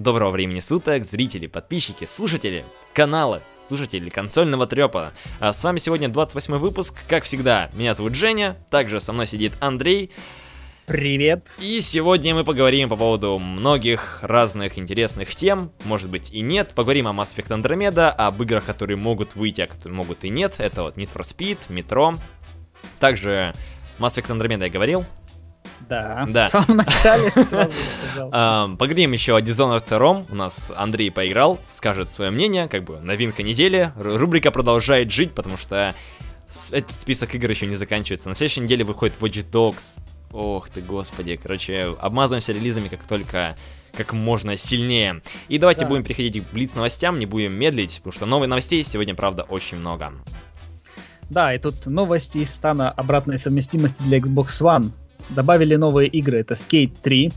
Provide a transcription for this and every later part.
Доброго времени суток, зрители, подписчики, слушатели канала, слушатели консольного трепа. А с вами сегодня 28 выпуск, как всегда, меня зовут Женя, также со мной сидит Андрей. Привет. И сегодня мы поговорим по поводу многих разных интересных тем, может быть и нет. Поговорим о Mass Effect Andromeda, об играх, которые могут выйти, а которые могут и нет. Это вот Need for Speed, Metro. Также Mass Effect Andromeda я говорил, Да, Да. в самом начале сразу сказал. Ам, Поговорим еще о Dishonored 2. У нас Андрей поиграл, скажет свое мнение, как бы новинка недели. Ру- Рубрика продолжает жить, потому что этот список игр еще не заканчивается. На следующей неделе выходит Watch Dogs. Ох ты, господи. Короче, обмазываемся релизами как только как можно сильнее. И давайте Да. будем переходить к блиц новостям, не будем медлить, потому что новых новостей сегодня, правда, очень много. Да, и тут новости из стана обратной совместимости для Xbox One. Добавили новые игры. Это Skate 3,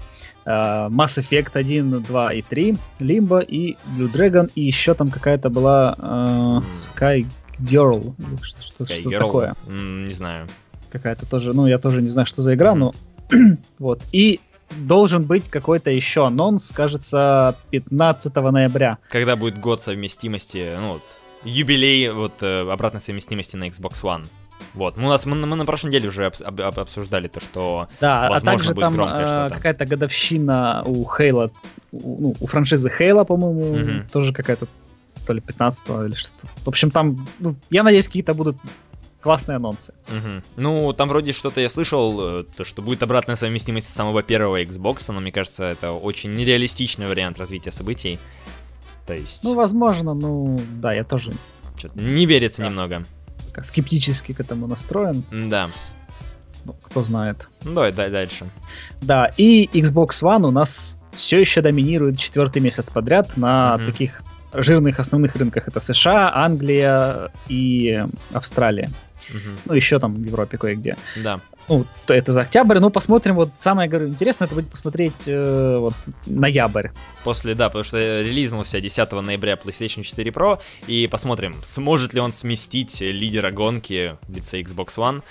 э, Mass Effect 1, 2 и 3, Limbo и Blue Dragon. И еще там какая-то была э, Sky Girl. Что, что- Sky что Girl? такое? М, не знаю. Какая-то тоже, ну, я тоже не знаю, что за игра, но вот. И должен быть какой-то еще анонс, кажется, 15 ноября. Когда будет год совместимости, ну вот, юбилей вот э, обратной совместимости на Xbox One. Вот, мы у нас мы, мы на прошлой неделе уже об- об- обсуждали то, что Да, Возможно, а также будет там э, что-то. какая-то годовщина у Хейла, у, ну, у франшизы Хейла, по-моему, Мгм. тоже какая-то, то ли 15 или что-то. В общем, там, ну, я надеюсь, какие-то будут классные анонсы. Мгм. Ну, там вроде что-то я слышал, э, то, что будет обратная совместимость самого первого Xbox, но мне кажется, это очень нереалистичный вариант развития событий. То есть, Ну, возможно, ну, да, я тоже чё-то не верится да. немного. Как скептически к этому настроен, Да. ну, кто знает. Давай, дай дальше. Да, и Xbox One у нас все еще доминирует четвертый месяц подряд на Мгм. таких жирных основных рынках. Это США, Англия и Австралия. Мгм. Ну, еще там в Европе кое-где. Да. Ну, то это за октябрь. Ну, посмотрим. Вот самое говорю, интересное это будет посмотреть э, вот ноябрь. После, да, потому что релизнулся 10 ноября PlayStation 4 Pro, и посмотрим, сможет ли он сместить лидера гонки в лице Xbox One.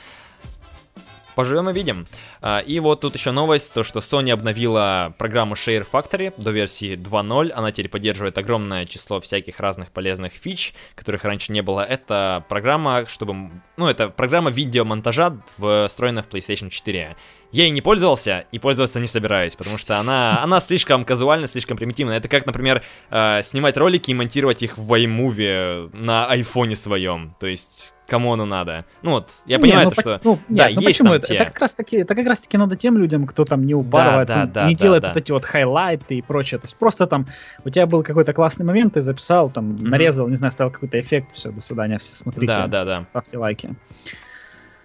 Поживем и видим. А, И вот тут еще новость, то что Sony обновила программу Share Factory до версии 2.0. Она теперь поддерживает огромное число всяких разных полезных фич, которых раньше не было. Это программа, чтобы... Ну, это программа видеомонтажа, встроенная в PlayStation 4. Я ей не пользовался и пользоваться не собираюсь, потому что она, она слишком казуальна, слишком примитивна. Это как, например, э, снимать ролики и монтировать их в iMovie на айфоне своем. То есть, кому оно надо? Ну вот, я Не, понимаю, ну, то, по- что... ну, да, нет, ну есть почему это? те. Это как раз таки, это как раз таки надо тем людям, кто там не упарывается, да, да, не да, делает да. вот эти вот хайлайты и прочее. То есть просто там у тебя был какой-то классный момент, ты записал, там Мгм. нарезал, не знаю, ставил какой-то эффект, все, до свидания, все смотрите, Да, да, да. ставьте лайки.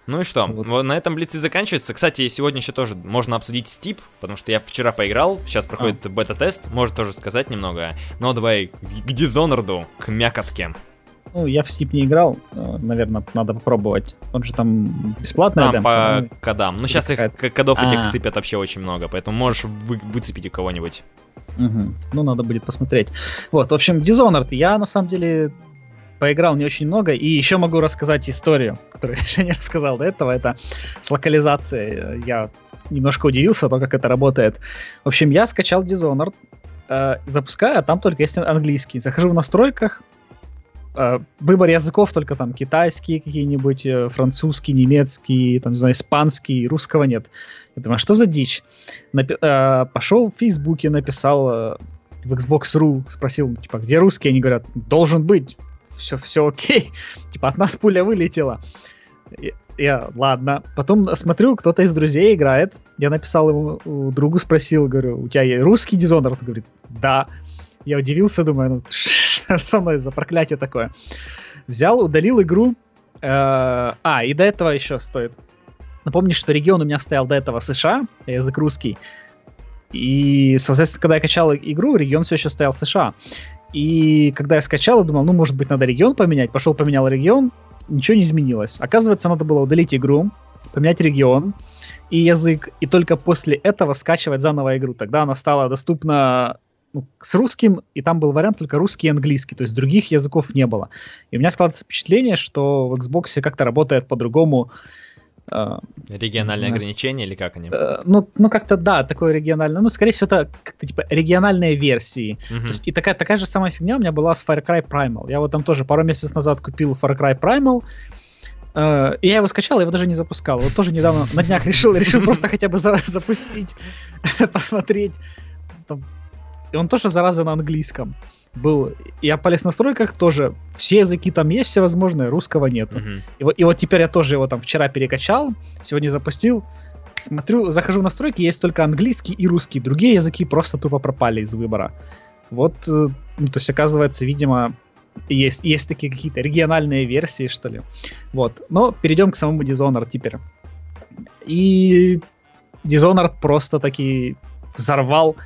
Ну и что? Вот. Вот. на этом блицы заканчивается. Кстати, сегодня еще тоже можно обсудить Steep, потому что я вчера поиграл, сейчас проходит А. бета-тест, может тоже сказать немного. Но давай к Dishonored, к мякотке. Ну, я в Steep не играл, наверное, надо попробовать. Он же там бесплатный. Там демка, по ну, кодам. Ну сейчас их кодов этих А. сыпят вообще очень много, поэтому можешь вы- выцепить у кого-нибудь. Мгм. Ну, надо будет посмотреть. Вот, в общем, Dishonored я на самом деле поиграл не очень много, и еще могу рассказать историю, которую я еще не рассказал до этого. Это с локализацией. Я немножко удивился, то, как это работает. В общем, я скачал Dishonored, э, запускаю, а там только есть английский. Захожу в настройках, э, выбор языков только там китайский какие-нибудь, э, французский, немецкий, там, не знаю, испанский, русского нет. Я думаю, а что за дичь? Напи- э, пошел в Фейсбуке, написал э, в Xbox.ru, спросил, типа, где русский? Они говорят, должен быть, все, все окей. Типа, от нас пуля вылетела. Я, я, ладно. Потом смотрю, кто-то из друзей играет. Я написал ему, другу спросил, говорю, у тебя русский Dishonored? Он говорит, да. Я удивился, думаю, ну что мной за проклятие такое? Взял, удалил игру. Э, а, и до этого еще стоит Напомню, что регион у меня стоял до этого США, язык русский. И, соответственно, когда я качал игру, регион все еще стоял США. И когда я скачал, я думал, ну, может быть, надо регион поменять. Пошел, поменял регион, ничего не изменилось. Оказывается, надо было удалить игру, поменять регион и язык, и только после этого скачивать заново игру. Тогда она стала доступна ну, с русским, и там был вариант только русский и английский, то есть других языков не было. И у меня складывается впечатление, что в Xbox как-то работает по-другому э, Региональные ограничения или как они? э, ну, ну как-то да, такое региональное. Ну, скорее всего, это как-то типа региональные версии. Мгм. То есть, и такая, такая же самая фигня у меня была с Far Cry Primal. Я вот там тоже пару месяцев назад купил Far Cry Primal, и я его скачал, я его даже не запускал. Вот тоже недавно на днях решил, решил просто хотя бы за- запустить, посмотреть. Там- И он тоже, зараза, на английском был. Я полез в настройках тоже. Все языки там есть, все возможные, русского нету. Мгм. И вот, и вот теперь я тоже его там вчера перекачал, сегодня запустил. Смотрю, захожу в настройки, есть только английский и русский. Другие языки просто тупо пропали из выбора. Вот, э, ну, то есть, оказывается, видимо, есть, есть такие какие-то региональные версии, что ли. Вот. Но перейдем к самому Dishonored теперь. И Dishonored просто таки взорвал,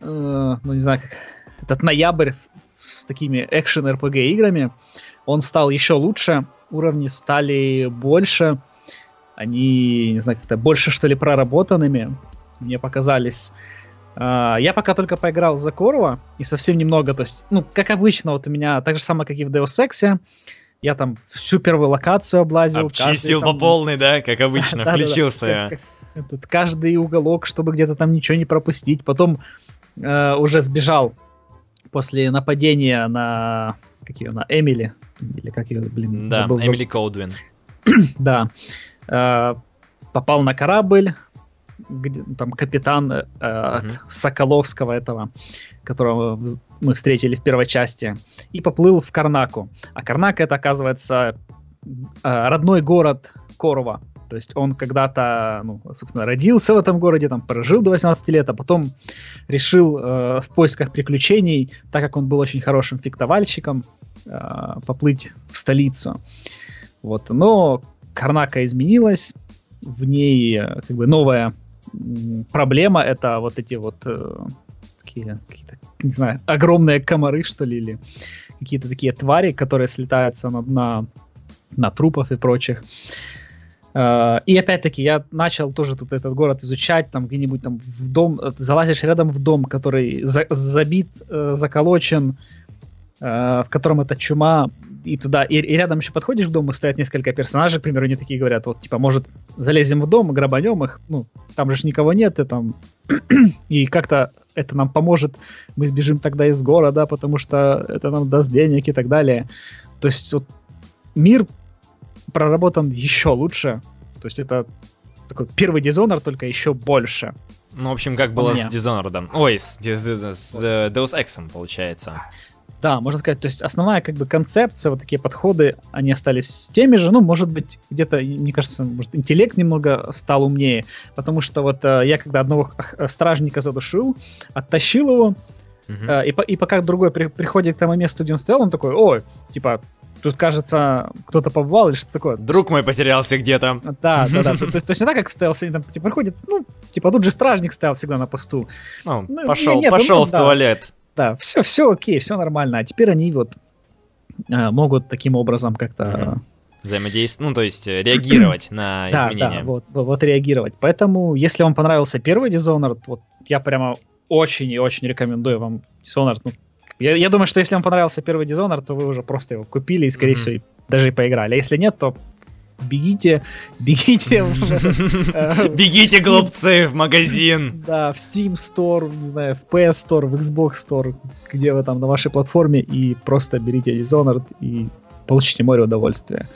э, ну, не знаю, как этот ноябрь с такими экшен-РПГ играми. Он стал еще лучше, уровни стали больше, они, не знаю, как-то больше, что ли, проработанными, мне показались. А, Я пока только поиграл за Корова, и совсем немного, то есть, ну, как обычно, вот у меня так же самое, как и в Deus Ex, я там всю первую локацию облазил. каждый Обчистил там- по полной, да, как обычно, включился. этот, каждый уголок, чтобы где-то там ничего не пропустить. Потом э, уже сбежал после нападения на как ее, на Эмили или как ее, блин, Да, забыл. Эмили Коудвин. Да. Э, попал на корабль, где, там капитан э, от. Соколовского этого, которого мы встретили в первой части, и поплыл в Карнаку. А Карнак это, оказывается, э, родной город Корова. То есть он когда-то, ну, собственно, родился в этом городе, там прожил до 18 лет, а потом решил э, в поисках приключений, так как он был очень хорошим фехтовальщиком, э, поплыть в столицу. Вот. Но Карнака изменилась, в ней э, как бы новая проблема это вот эти вот э, такие, какие-то, не знаю, огромные комары, что ли, или какие-то такие твари, которые слетаются на, на, на трупов и прочих. Э, И опять-таки я начал тоже тут этот город изучать, там где-нибудь там в дом, э, залазишь рядом в дом, который за- забит, э, заколочен, э, в котором эта чума, и туда, и, и рядом еще подходишь к дому, стоят несколько персонажей, к примеру, они такие говорят, вот, типа, может, залезем в дом, грабанем их, ну, там же никого нет, и там, и как-то это нам поможет, мы сбежим тогда из города, потому что это нам даст денег и так далее. То есть вот мир проработан еще лучше, то есть это такой первый дизонор, только еще больше. Ну, в общем, как было с Dishonored. Ой, с, Dis- с, э, Deus Ex, получается. Да, можно сказать, то есть основная как бы концепция, вот такие подходы, они остались теми же, ну, может быть, где-то, мне кажется, может, интеллект немного стал умнее, потому что вот э, я когда одного х- стражника задушил, оттащил его, э, и, и пока другой при- приходит к тому месту, где он стоял, он такой, ой, типа, тут, кажется, кто-то побывал или что такое. Друг мой потерялся где-то. Да, да, да. То, есть, то есть не так, как стоял, они там, типа, приходит, ну, типа, тут же стражник стоял всегда на посту. Ну, Ну, пошел, ну, пошел в да. туалет. Да, все, все окей, все нормально. А теперь они вот э, могут таким образом как-то Мгм. Взаимодействовать, ну, то есть э, реагировать на да, изменения. да, вот, вот, вот реагировать. Поэтому, если вам понравился первый Dishonored, вот я прямо очень и очень рекомендую вам Dishonored. Ну, я, я думаю, что если вам понравился первый Dishonored, то вы уже просто его купили и, скорее Мгм. всего, даже и поиграли. А если нет, то бегите, бегите э, Бегите, глупцы, в магазин. Да, в Steam Store, не знаю, в PS Store, в Xbox Store, где вы там на вашей платформе, и просто берите Dishonored и получите море удовольствия.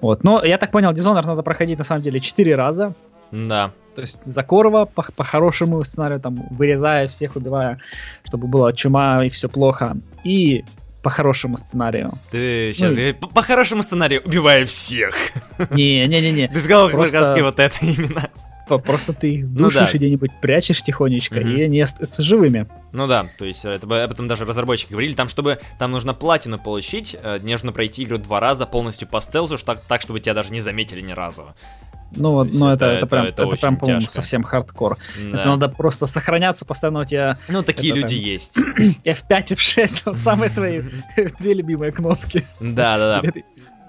Вот. Но я так понял, Dishonored надо проходить на самом деле 4 раза. Да. То есть Закорова по, по хорошему сценарию, там, вырезая всех, убивая, чтобы была чума и все плохо. И по хорошему сценарию. Ты сейчас Ну, по, по хорошему сценарию убивай всех. Не-не-не-не. Без головы Просто- вот это именно. Просто ты их Ну душишь да. и где-нибудь прячешь тихонечко, Мгм. и они остаются живыми. Ну да, то есть это, об этом даже разработчики говорили, там чтобы там нужно платину получить, э, нужно пройти игру два раза полностью по стелсу, так, так, чтобы тебя даже не заметили ни разу. Ну, ну это- это, это, прям, это это, прям, по-моему, совсем хардкор. Да. Это надо просто сохраняться, постоянно у тебя Ну, такие это люди там- есть. F5, F6, вот самые твои две любимые кнопки. Да, да, да. Это-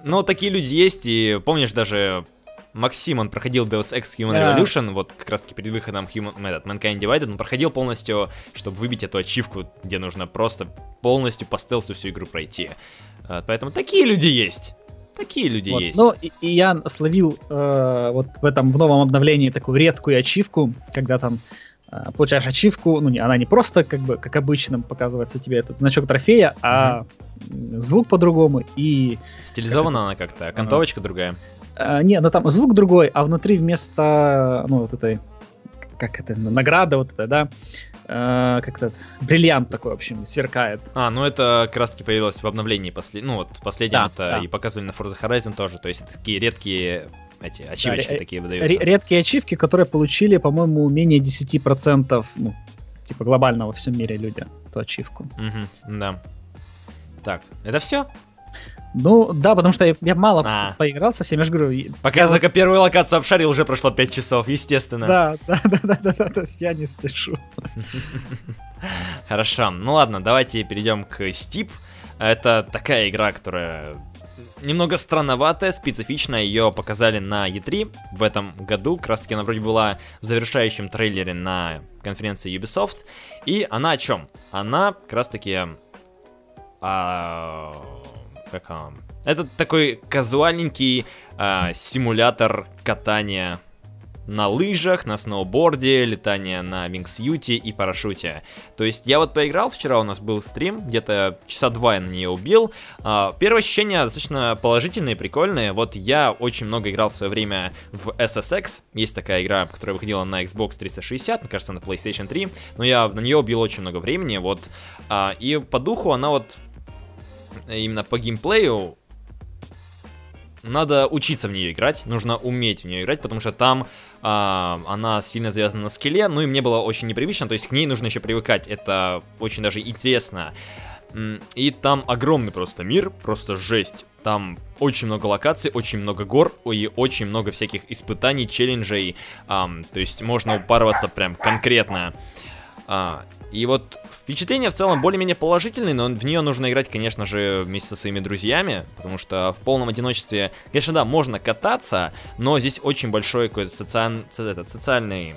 Ну, такие люди есть, и помнишь даже Максим, он проходил Deus Ex Human Да. Revolution, вот как раз таки перед выходом Human, этот, Mankind Divided, он проходил полностью, чтобы выбить эту ачивку, где нужно просто полностью по стелсу всю игру пройти. Поэтому такие люди есть. Такие люди Вот. есть. Ну, и, и я словил э, вот в этом в новом обновлении такую редкую ачивку, когда там э, получаешь ачивку, ну, не, она не просто как бы, как обычно показывается тебе этот значок трофея, а м, звук по-другому и... Стилизована она как-то, а окантовочка другая. э, не, ну там звук другой, а внутри вместо, ну, вот этой, как это, награда вот эта, да, э, как этот, бриллиант такой, в общем, сверкает. А, ну это как раз таки появилось в обновлении после, ну вот последнем Да, это да. и показывали на Forza Horizon тоже, то есть это такие редкие эти ачивочки ре- такие выдаются. редкие ачивки, которые получили, по-моему, менее 10%, ну, типа глобально во всем мире люди эту ачивку. Мгм, да. Так, это все? Ну, да, потому что я, я мало А. поиграл со всеми, я же говорю. Пока я только первую локацию обшарил, уже прошло 5 часов, естественно. Да, да, да, да, да, да, то есть я не спешу. Хорошо, ну ладно, давайте перейдем к Steep. Это такая игра, которая немного странноватая, специфичная. Ее показали на E3 в этом году. Как раз таки она вроде была в завершающем трейлере на конференции Ubisoft. И она о чем? Она как раз таки... а, как она? Это такой казуальненький а, симулятор катания на лыжах, на сноуборде, летание на вингсьюте и парашюте. То есть я вот поиграл, вчера у нас был стрим, где-то часа два я на нее убил. А, Первые ощущения достаточно положительные, прикольные. Вот я очень много играл в свое время в SSX. Есть такая игра, которая выходила на Xbox 360, мне кажется, на PlayStation 3. Но я на нее убил очень много времени. Вот. А, И по духу она вот именно по геймплею надо учиться в нее играть, нужно уметь в нее играть, потому что там а, она сильно завязана на скеле, ну и мне было очень непривычно, то есть к ней нужно еще привыкать, это очень даже интересно. И там огромный просто мир, просто жесть. Там очень много локаций, очень много гор и очень много всяких испытаний, челленджей. ам, то есть можно упарываться прям конкретно. А, и вот впечатление в целом более-менее положительное, но в нее нужно играть, конечно же, вместе со своими друзьями, потому что в полном одиночестве, конечно, да, можно кататься, но здесь очень большой какой-то социаль... ц- этот, социальный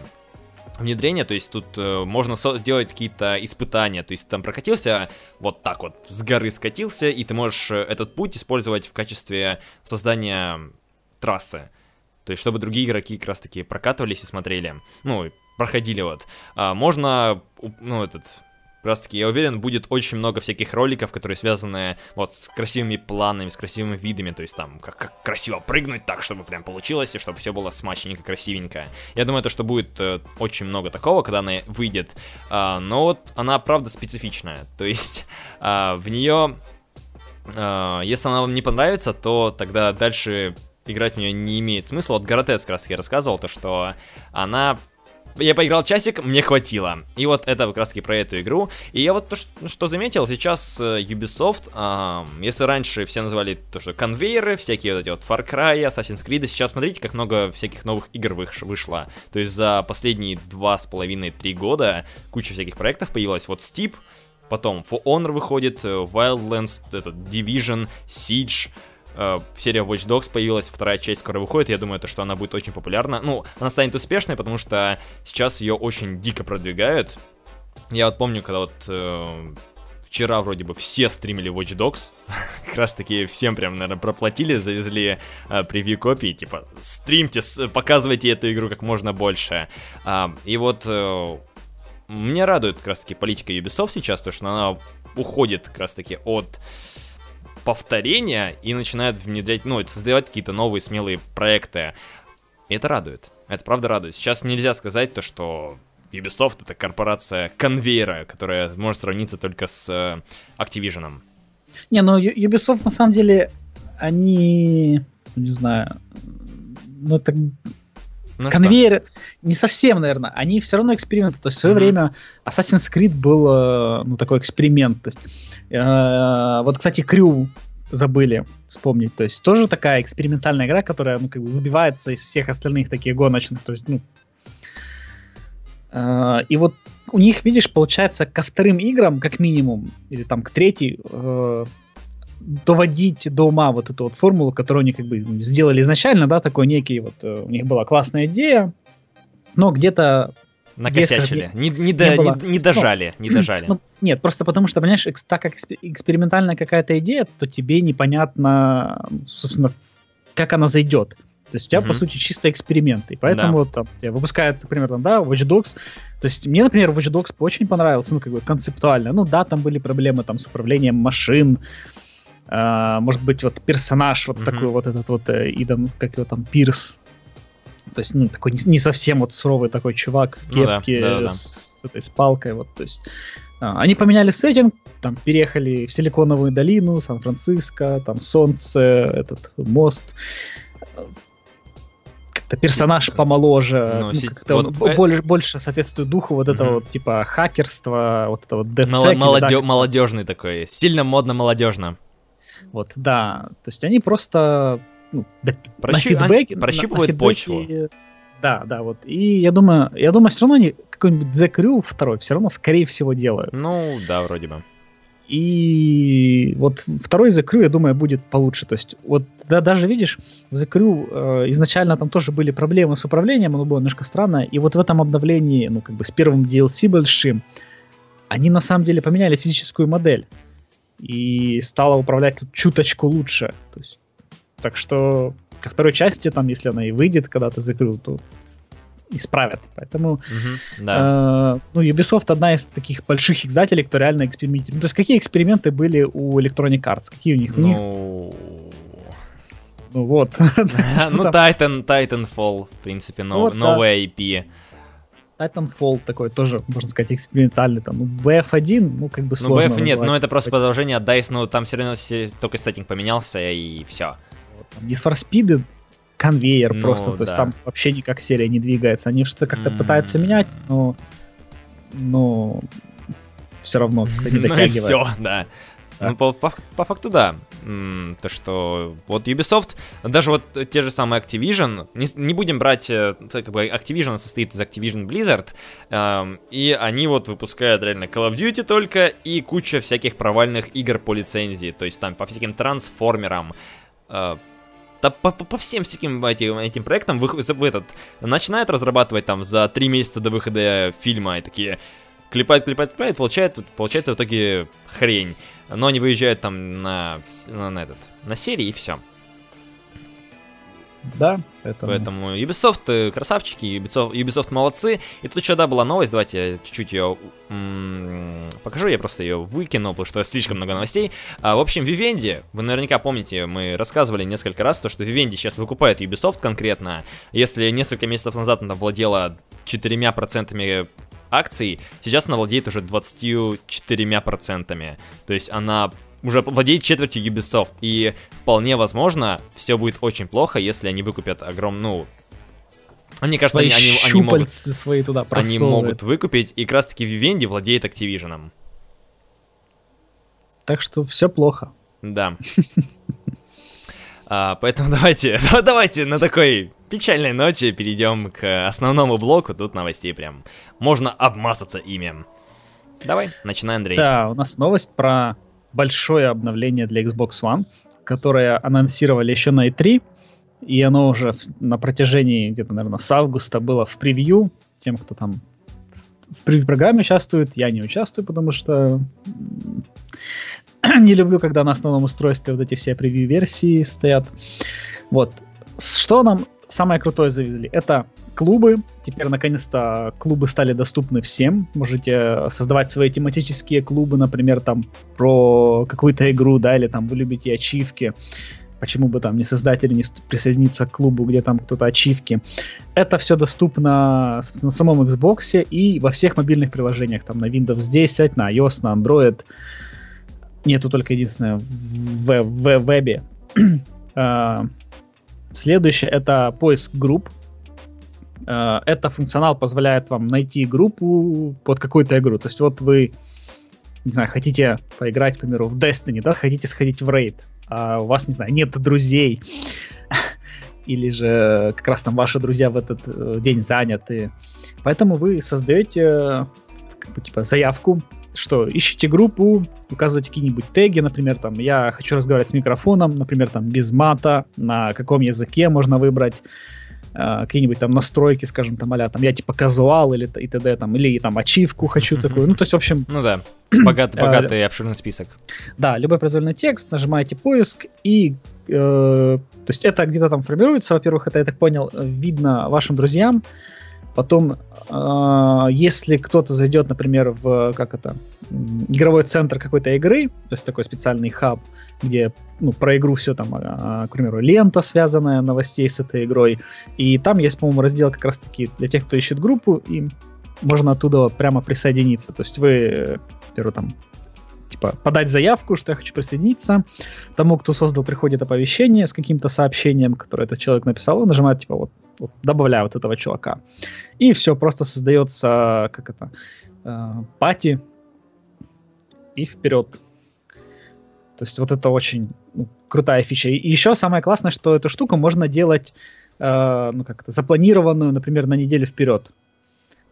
внедрение, то есть тут э, можно со- делать какие-то испытания, то есть ты там прокатился вот так вот, с горы скатился, и ты можешь э, этот путь использовать в качестве создания трассы. То есть, чтобы другие игроки как раз-таки прокатывались и смотрели. Ну, проходили вот. А, можно, ну, этот, как раз-таки, я уверен, будет очень много всяких роликов, которые связаны вот с красивыми планами, с красивыми видами, то есть там, как, как красиво прыгнуть так, чтобы прям получилось, и чтобы все было смачненько, красивенько. Я думаю, то, что будет э, очень много такого, когда она выйдет. А, но вот она, правда, специфичная. То есть, а, в нее а, если она вам не понравится, то тогда дальше играть в нее не имеет смысла. Вот Гаратец как раз я рассказывал, то что она... Я поиграл часик, мне хватило. И вот это как раз таки про эту игру. И я вот то, что, что заметил, сейчас э, Ubisoft, а, если раньше все называли то, что конвейеры, всякие вот эти вот Far Cry, Assassin's Creed, сейчас смотрите, как много всяких новых игр выш- вышло. То есть за последние два с половиной-три года куча всяких проектов появилась. Вот Steep, Потом For Honor выходит, э, Wildlands, этот Division, Siege, э, серия Watch Dogs появилась, вторая часть скоро выходит, я думаю, то, что она будет очень популярна. Ну, она станет успешной, потому что сейчас ее очень дико продвигают. Я вот помню, когда вот э, вчера вроде бы все стримили Watch Dogs, как раз таки всем прям, наверное, проплатили, завезли э, превью копии, типа, стримьте, показывайте эту игру как можно больше. А, и вот э, мне радует как раз таки политика Ubisoft сейчас, то что она уходит как раз таки от повторения и начинает внедрять, ну, создавать какие-то новые смелые проекты. Это радует. Это правда радует. Сейчас нельзя сказать то, что Ubisoft это корпорация конвейера, которая может сравниться только с э, Activision. Не, ну Ubisoft на самом деле, они, не знаю, ну это Ну что? конвейер не совсем, наверное, они все равно эксперименты. То есть в свое Мгм. время Assassin's Creed был, э, ну, такой эксперимент. То есть, э, вот, кстати, Крю забыли вспомнить. То есть тоже такая экспериментальная игра, которая, ну, как бы выбивается из всех остальных таких гоночных. То есть, ну, э, и вот у них, видишь, получается, ко вторым играм, как минимум, или там к третьей, э, доводить до ума вот эту вот формулу, которую они как бы ну, сделали изначально, да, такой некий вот, э, у них была классная идея, но где-то Накосячили. Не, не, до, не, не, не дожали, ну, не дожали. Ну, нет, просто потому что, понимаешь, экс, так как экспериментальная какая-то идея, то тебе непонятно, собственно, как она зайдет. То есть у тебя, mm-hmm. по сути, чисто эксперименты. И поэтому да. там тебя выпускают, например, там, да, Watch Dogs. То есть мне, например, Watch Dogs очень понравился, ну, как бы концептуально. Ну, да, там были проблемы там с управлением машин, Uh, может быть, вот персонаж вот mm-hmm. такой вот этот вот э, Идан, как его там, Пирс, то есть, ну, такой не, не совсем вот суровый такой чувак в кепке ну, да, да, да. С, этой с палкой, вот, то есть а, они поменяли сеттинг, там переехали в Силиконовую долину, Сан-Франциско, там солнце, этот мост. Как-то персонаж помоложе, ну, ну, как-то вот, э... больше, больше соответствует духу вот этого угу. вот, типа хакерства, вот этого DedSec. Молодё- да, молодежный такой, стильно, модно, молодежно. Вот, да. То есть они просто ну, Прощи, на фидбэке, прощупывают на, на почву. Да, да, вот. И я думаю, я думаю, все равно они какой-нибудь The Crew второй все равно, скорее всего, делают. Ну, да, вроде бы. И вот второй The Crew, я думаю, будет получше. То есть, вот да, даже видишь, в The Crew э, изначально там тоже были проблемы с управлением, оно было немножко странно. И вот в этом обновлении, ну, как бы с первым DLC большим, они на самом деле поменяли физическую модель. И стало управлять чуточку лучше. То есть так что ко второй части, там, если она и выйдет когда-то закрыл, то исправят. Поэтому, uh-huh, да. э, ну, Ubisoft одна из таких больших издателей, кто реально экспериментирует. Ну, то есть какие эксперименты были у Electronic Arts? Какие у них? Ну, у ну вот. ну, Titan, Titanfall, в принципе, новая IP. Titanfall такой тоже, можно сказать, экспериментальный. Там, ну, BF1, ну, как бы сложно. Ну, BF нет, но это просто продолжение от DICE, но там все равно все, только сеттинг поменялся, и все. Need for Speed конвейер ну, просто, то да. есть там вообще никак серия не двигается. Они что-то как-то mm-hmm. пытаются менять, но, но все равно не дотягивает. Ну и все, да. Ну, по, по, по факту, да. То, что вот Ubisoft, даже вот те же самые Activision, не, не будем брать, э, как бы Activision состоит из Activision Blizzard, эм, и они вот выпускают реально Call of Duty только и куча всяких провальных игр по лицензии, то есть там по всяким трансформерам, э, да по, по, по всем всяким этим, этим проектам вы, вы этот, начинают разрабатывать там за три месяца до выхода фильма и такие клепают, клепают, клепают, получают, получается в итоге хрень. Но они выезжают там на, на, на этот, на серии и все. Да, поэтому... Поэтому Ubisoft э, красавчики, Ubisoft, Ubisoft молодцы. И тут еще, да, была новость, давайте я чуть-чуть ее покажу, я просто ее выкинул, потому что слишком много новостей. А, в общем, Vivendi, вы наверняка помните, мы рассказывали несколько раз, то, что Vivendi сейчас выкупает Ubisoft конкретно. Если несколько месяцев назад она владела 4% акций, сейчас она владеет уже 24%. То есть она уже владеет четвертью Ubisoft. И вполне возможно, все будет очень плохо, если они выкупят огромную, ну, мне кажется, свои они, они, могут, свои туда они могут выкупить, и как раз таки Vivendi владеет Activision. Так что все плохо. Да. а, поэтому давайте, давайте на такой печальной ноте перейдем к основному блоку. Тут новостей прям можно обмазаться ими. Давай, начинай, Андрей. Да, у нас новость про большое обновление для Xbox One, которое анонсировали еще на E3, и оно уже на протяжении где-то, наверное, с августа было в превью. Тем, кто там в превью-программе участвует, я не участвую, потому что не люблю, когда на основном устройстве вот эти все превью-версии стоят. Вот. Что нам самое крутое завезли? Это клубы. Теперь, наконец-то, клубы стали доступны всем. Можете создавать свои тематические клубы, например, там, про какую-то игру, да, или там вы любите ачивки. Почему бы там не создатель не присоединиться к клубу, где там кто-то ачивки. Это все доступно, собственно, на самом Xbox и во всех мобильных приложениях. Там на Windows 10, на iOS, на Android. Нету только единственное в, в, в вебе. Следующее это поиск групп. Э, это функционал позволяет вам найти группу под какую-то игру. То есть вот вы, не знаю, хотите поиграть, к примеру, в Destiny, да, хотите сходить в рейд, а у вас, не знаю, нет друзей, или же как раз там ваши друзья в этот э, день заняты. Поэтому вы создаете как бы, типа, заявку, что ищите группу, указываете какие-нибудь теги, например, там, я хочу разговаривать с микрофоном, например, там, без мата, на каком языке можно выбрать, э, какие-нибудь там настройки, скажем, там, а там, я типа казуал или и т.д. там, или там ачивку хочу такую, ну, то есть, в общем... Ну да, богат, богатый и обширный список. Да, любой произвольный текст, нажимаете поиск и... Э, то есть это где-то там формируется, во-первых, это, я так понял, видно вашим друзьям, Потом, э, если кто-то зайдет, например, в как это игровой центр какой-то игры, то есть такой специальный хаб, где ну, про игру все там, э, к примеру, лента, связанная новостей с этой игрой, и там есть, по-моему, раздел как раз-таки для тех, кто ищет группу, и можно оттуда прямо присоединиться. То есть вы, например, там типа подать заявку, что я хочу присоединиться. Тому, кто создал, приходит оповещение с каким-то сообщением, которое этот человек написал, он нажимает типа вот, вот добавляю вот этого чувака. И все, просто создается, как это, э, пати и вперед. То есть вот это очень ну, крутая фича. И еще самое классное, что эту штуку можно делать, э, ну как-то запланированную, например, на неделю вперед.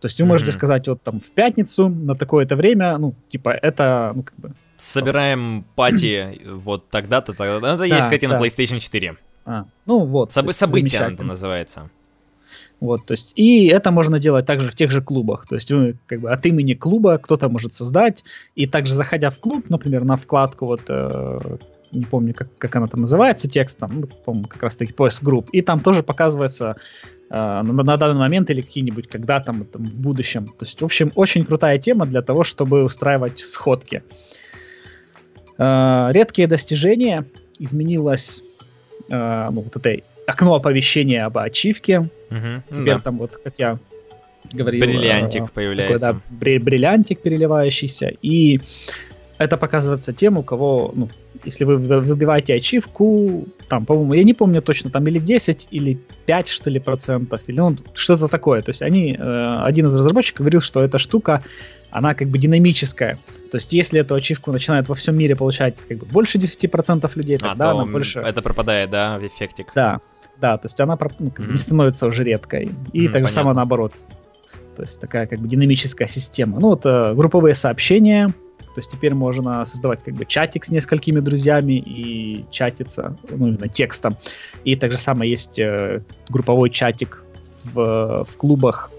То есть вы mm-hmm. можете сказать вот там в пятницу на такое-то время, ну типа это, ну как бы. Собираем пати вот тогда-то, тогда. Ну, это есть, кстати, да. на PlayStation 4. А, ну вот. Соб- событие это называется. Вот, то есть, и это можно делать также в тех же клубах. То есть, вы как бы от имени клуба кто-то может создать, и также заходя в клуб, например, на вкладку вот э, не помню, как, как она там называется, текстом, ну, по-моему, как раз-таки поиск групп, и там тоже показывается э, на, на данный момент или какие-нибудь когда там, там в будущем. То есть, в общем, очень крутая тема для того, чтобы устраивать сходки. Э, редкие достижения изменилось э, ну, вот этой окно оповещения об ачивке. Угу, Теперь да. там вот, как я говорил... Бриллиантик э, появляется. Такой, да, бриллиантик переливающийся. И это показывается тем, у кого, ну, если вы выбиваете ачивку, там, по-моему, я не помню точно, там или 10, или 5, что ли, процентов, или ну, что-то такое. То есть они, э, один из разработчиков говорил, что эта штука, она как бы динамическая. То есть если эту ачивку начинает во всем мире получать как бы больше 10% людей, а, тогда а, она больше... Это пропадает, да, в эффектик? Да, да, то есть она ну, как mm-hmm. не становится уже редкой. И mm, так же самое наоборот. То есть такая как бы динамическая система. Ну вот э, групповые сообщения, то есть теперь можно создавать как бы чатик с несколькими друзьями и чатиться, ну, именно текстом. И так же самое есть э, групповой чатик в, в клубах.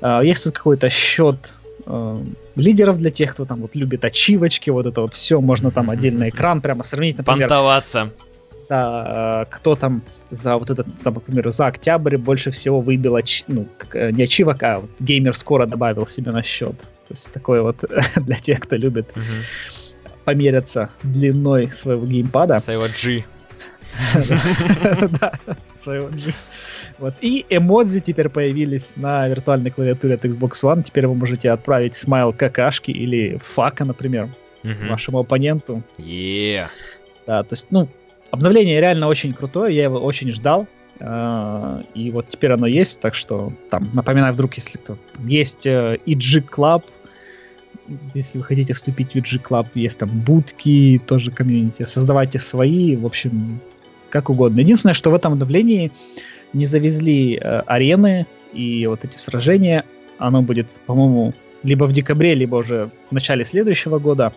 Э, есть тут какой-то счет э, лидеров для тех, кто там вот любит ачивочки, вот это вот все, можно там отдельный экран прямо сравнить, например. Понтоваться. Да, э, кто там за вот этот, там, например, за октябрь больше всего выбил, ну, как, э, не ачивок, а вот геймер скоро добавил себе на счет. То есть такое вот для тех, кто любит угу. померяться длиной своего геймпада. Своего G. Да, своего G. Вот. И эмодзи теперь появились на виртуальной клавиатуре от Xbox One. Теперь вы можете отправить смайл какашки или фака, например, вашему оппоненту. Yeah. Да, то есть, ну, Обновление реально очень крутое, я его очень ждал. А, и вот теперь оно есть, так что там, напоминаю вдруг, если кто есть EG э, Club, если вы хотите вступить в EG Club, есть там будки, тоже комьюнити, создавайте свои, в общем, как угодно. Единственное, что в этом обновлении не завезли э, арены и вот эти сражения, оно будет, по-моему, либо в декабре, либо уже в начале следующего года.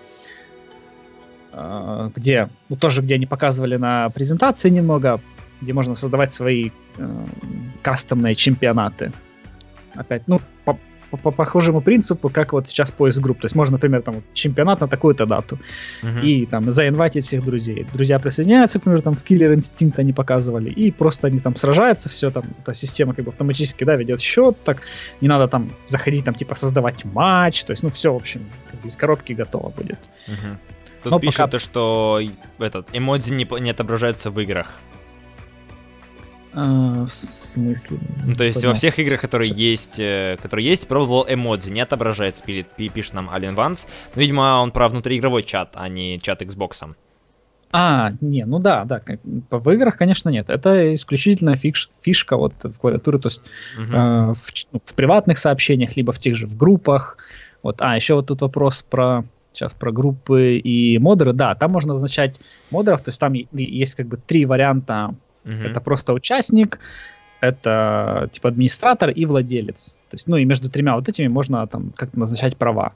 Э, где, ну тоже где они показывали на презентации немного, где можно создавать свои э, кастомные чемпионаты. Опять, ну, по, по, по похожему принципу, как вот сейчас поиск групп. То есть можно, например, там чемпионат на такую-то дату. Uh-huh. И там заинвайтить всех друзей. Друзья присоединяются, например, там в Killer Instinct они показывали. И просто они там сражаются, все там, эта система как бы автоматически, да, ведет счет, так не надо там заходить, там, типа, создавать матч. То есть, ну, все, в общем, из коробки готово будет. Uh-huh. Тут Но пишут, пока... то, что этот эмодзи не, не отображаются в играх. А, в смысле? Ну, то есть Понятно. во всех играх, которые есть, э, которые есть, пробовал эмодзи, не отображается, пишет нам Ален Ванс. Но, видимо, он про внутриигровой чат, а не чат Xbox. А, не, ну да, да, в играх, конечно, нет. Это исключительно фиш, фишка вот в клавиатуре, то есть угу. э, в, ну, в приватных сообщениях, либо в тех же в группах. Вот, а, еще вот тут вопрос про сейчас про группы и модеры, да, там можно назначать модеров, то есть там есть как бы три варианта. Uh-huh. Это просто участник, это типа администратор и владелец. То есть, ну и между тремя вот этими можно там как-то назначать права.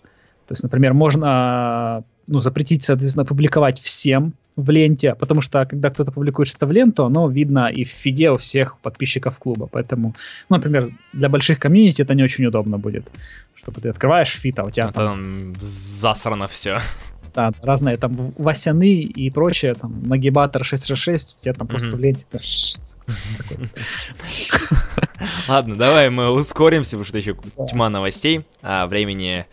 То есть, например, можно ну, запретить, соответственно, публиковать всем в ленте, потому что когда кто-то публикует что-то в ленту, оно видно и в feed е у всех подписчиков клуба. Поэтому, ну, например, для больших комьюнити это не очень удобно будет. Чтобы ты открываешь feed, а у тебя Это там засрано все. да, разные там Васяны и прочее, там нагибатор 666, у тебя там просто в ленте Ладно, давай мы ускоримся, потому что еще тьма новостей, а времени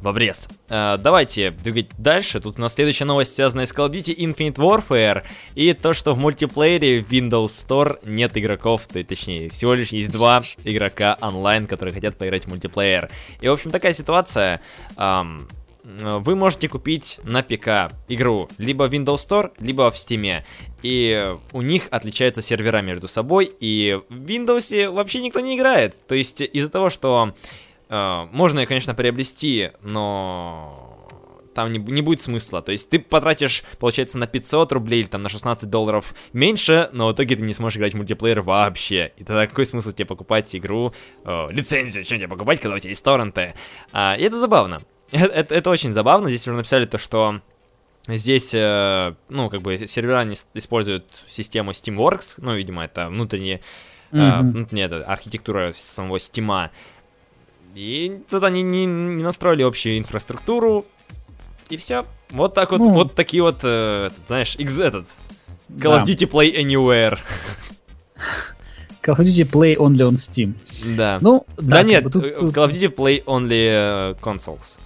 в обрез. А, давайте двигать дальше. Тут у нас следующая новость, связанная с Call of Duty Infinite Warfare, и то, что в мультиплеере в Windows Store нет игроков, то точнее, всего лишь есть два игрока онлайн, которые хотят поиграть в мультиплеер. И, в общем, такая ситуация. ам, вы можете купить на ПК игру либо в Windows Store, либо в Steam. И у них отличаются сервера между собой, и в Windows вообще никто не играет. То есть из-за того, что э, можно ее, конечно, приобрести, но там не, не будет смысла. То есть ты потратишь, получается, на 500 рублей или там на 16 долларов меньше, но в итоге ты не сможешь играть в мультиплеер вообще. И тогда какой смысл тебе покупать игру, э, лицензию, чем тебе покупать, когда у тебя есть торренты? А, и это забавно. Это, это- это очень забавно. Здесь уже написали то, что здесь, э, ну, как бы сервера не используют систему Steamworks, ну, видимо, это внутренняя, э, Мгм. внутренняя эта архитектура самого Steam. И тут они не, не настроили общую инфраструктуру, и все. Вот так вот, Ну. вот такие вот, э, знаешь, X этот. Call of Да. Duty Play Anywhere. Call of Duty Play Only on Steam. Да. Ну, Да, да, нет, бы тут- э, тут- Call of Duty Play Only э, Consoles.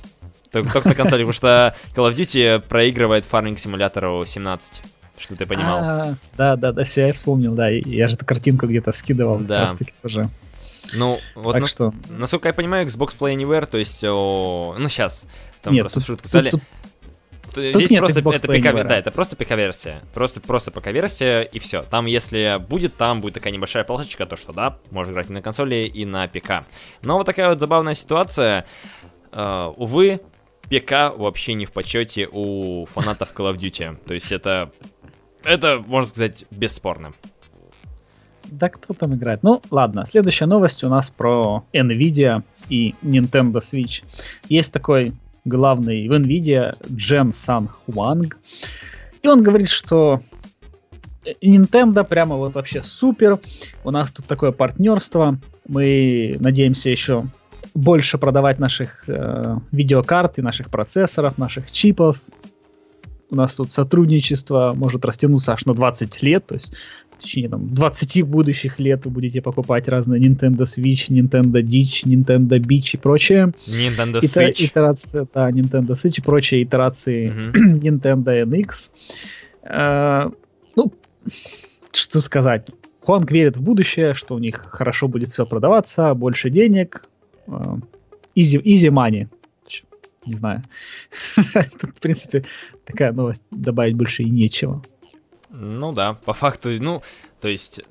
Только, только на консоли, потому что Call of Duty проигрывает фарминг симулятору 17. Что ты понимал. А, Да, да, да, все, я вспомнил, да, я же эту картинку где-то скидывал, Да. как раз таки тоже. Ну, вот так нас- что, насколько я понимаю, Xbox Play Anywhere, то есть, о, ну сейчас, там нет, просто тут, в шутку сказали, тут- Тут Здесь нет просто Xbox это Anywhere. да, это просто ПК-версия. Просто, просто ПК-версия и все. Там, если будет, там будет такая небольшая полосочка, то что да, можно играть и на консоли, и на ПК. Но вот такая вот забавная ситуация. Э, увы, ПК вообще не в почете у фанатов Call of Duty. То есть это, это, можно сказать, бесспорно. Да кто там играет? Ну, ладно. Следующая новость у нас про Nvidia и Nintendo Switch. Есть такой главный в Nvidia Джен Сан Хуанг. И он говорит, что Nintendo прямо вот вообще супер. У нас тут такое партнерство. Мы надеемся еще больше продавать наших э, видеокарт и наших процессоров, наших чипов. У нас тут сотрудничество может растянуться аж на 20 лет, то есть течение там, 20 будущих лет вы будете покупать разные Nintendo Switch, Nintendo Ditch, Nintendo Beach и прочее. Nintendo Switch. Итерация, да, Nintendo Switch и прочие итерации Мгм. Nintendo NX. Э, ну, что сказать. Хуанг верит в будущее, что у них хорошо будет все продаваться, больше денег. э, Easy, easy money. Не знаю. Тут, в принципе, такая новость добавить больше и нечего. Ну да, по факту, ну, то есть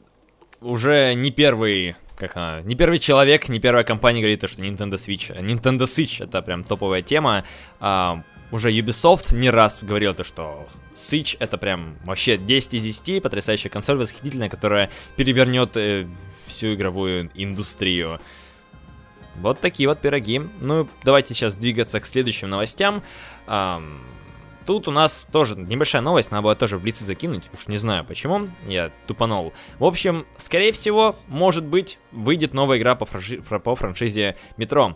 уже не первый, как она, не первый человек, не первая компания говорит, то, что Nintendo Switch. Nintendo Switch это прям топовая тема. А, уже Ubisoft не раз говорил то, что Switch это прям вообще 10 из 10, потрясающая консоль, восхитительная, которая перевернет э, всю игровую индустрию. Вот такие вот пироги. Ну, давайте сейчас двигаться к следующим новостям. Ам, Тут у нас тоже небольшая новость, надо было тоже в блицы закинуть, уж не знаю почему, я тупанул. В общем, скорее всего, может быть, выйдет новая игра по, франши- фра- по франшизе Метро.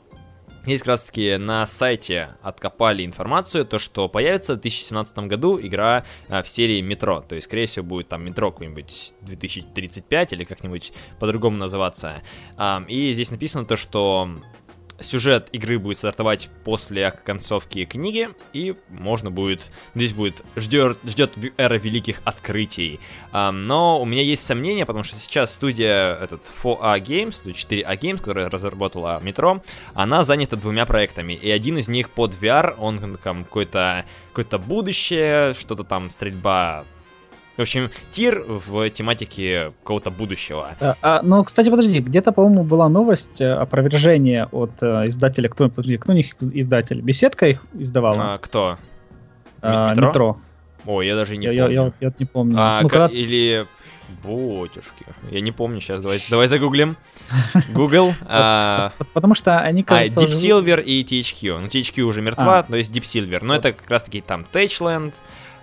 Здесь как раз таки на сайте откопали информацию, то что появится в 2017 году игра а, в серии Метро. То есть, скорее всего, будет там Метро какой-нибудь 2035 или как-нибудь по-другому называться. Ам, и здесь написано то, что сюжет игры будет стартовать после концовки книги, и можно будет, здесь будет, ждет, ждет эра великих открытий. Ам, но у меня есть сомнения, потому что сейчас студия этот 4A Games, то есть 4A Games, которая разработала Метро, она занята двумя проектами, и один из них под VR, он там какое-то какое будущее, что-то там стрельба в общем, тир в тематике какого-то будущего. А, а, ну, кстати, подожди, где-то, по-моему, была новость, э, опровержение от э, издателя. Кто, подожди, кто у них из- издатель? Беседка их издавала? А, кто? А, Метро? Метро. Ой, я даже не Я, я- помню. я вот- я вот не помню. А, ну, когда- Или... Ботюшки. Я не помню сейчас. Давай, давай загуглим. Google. а, Потому что они, А, кажется, Deep Silver и THQ. Ну, THQ уже мертва, А. то есть Deep Silver. Но это как раз таки там Techland,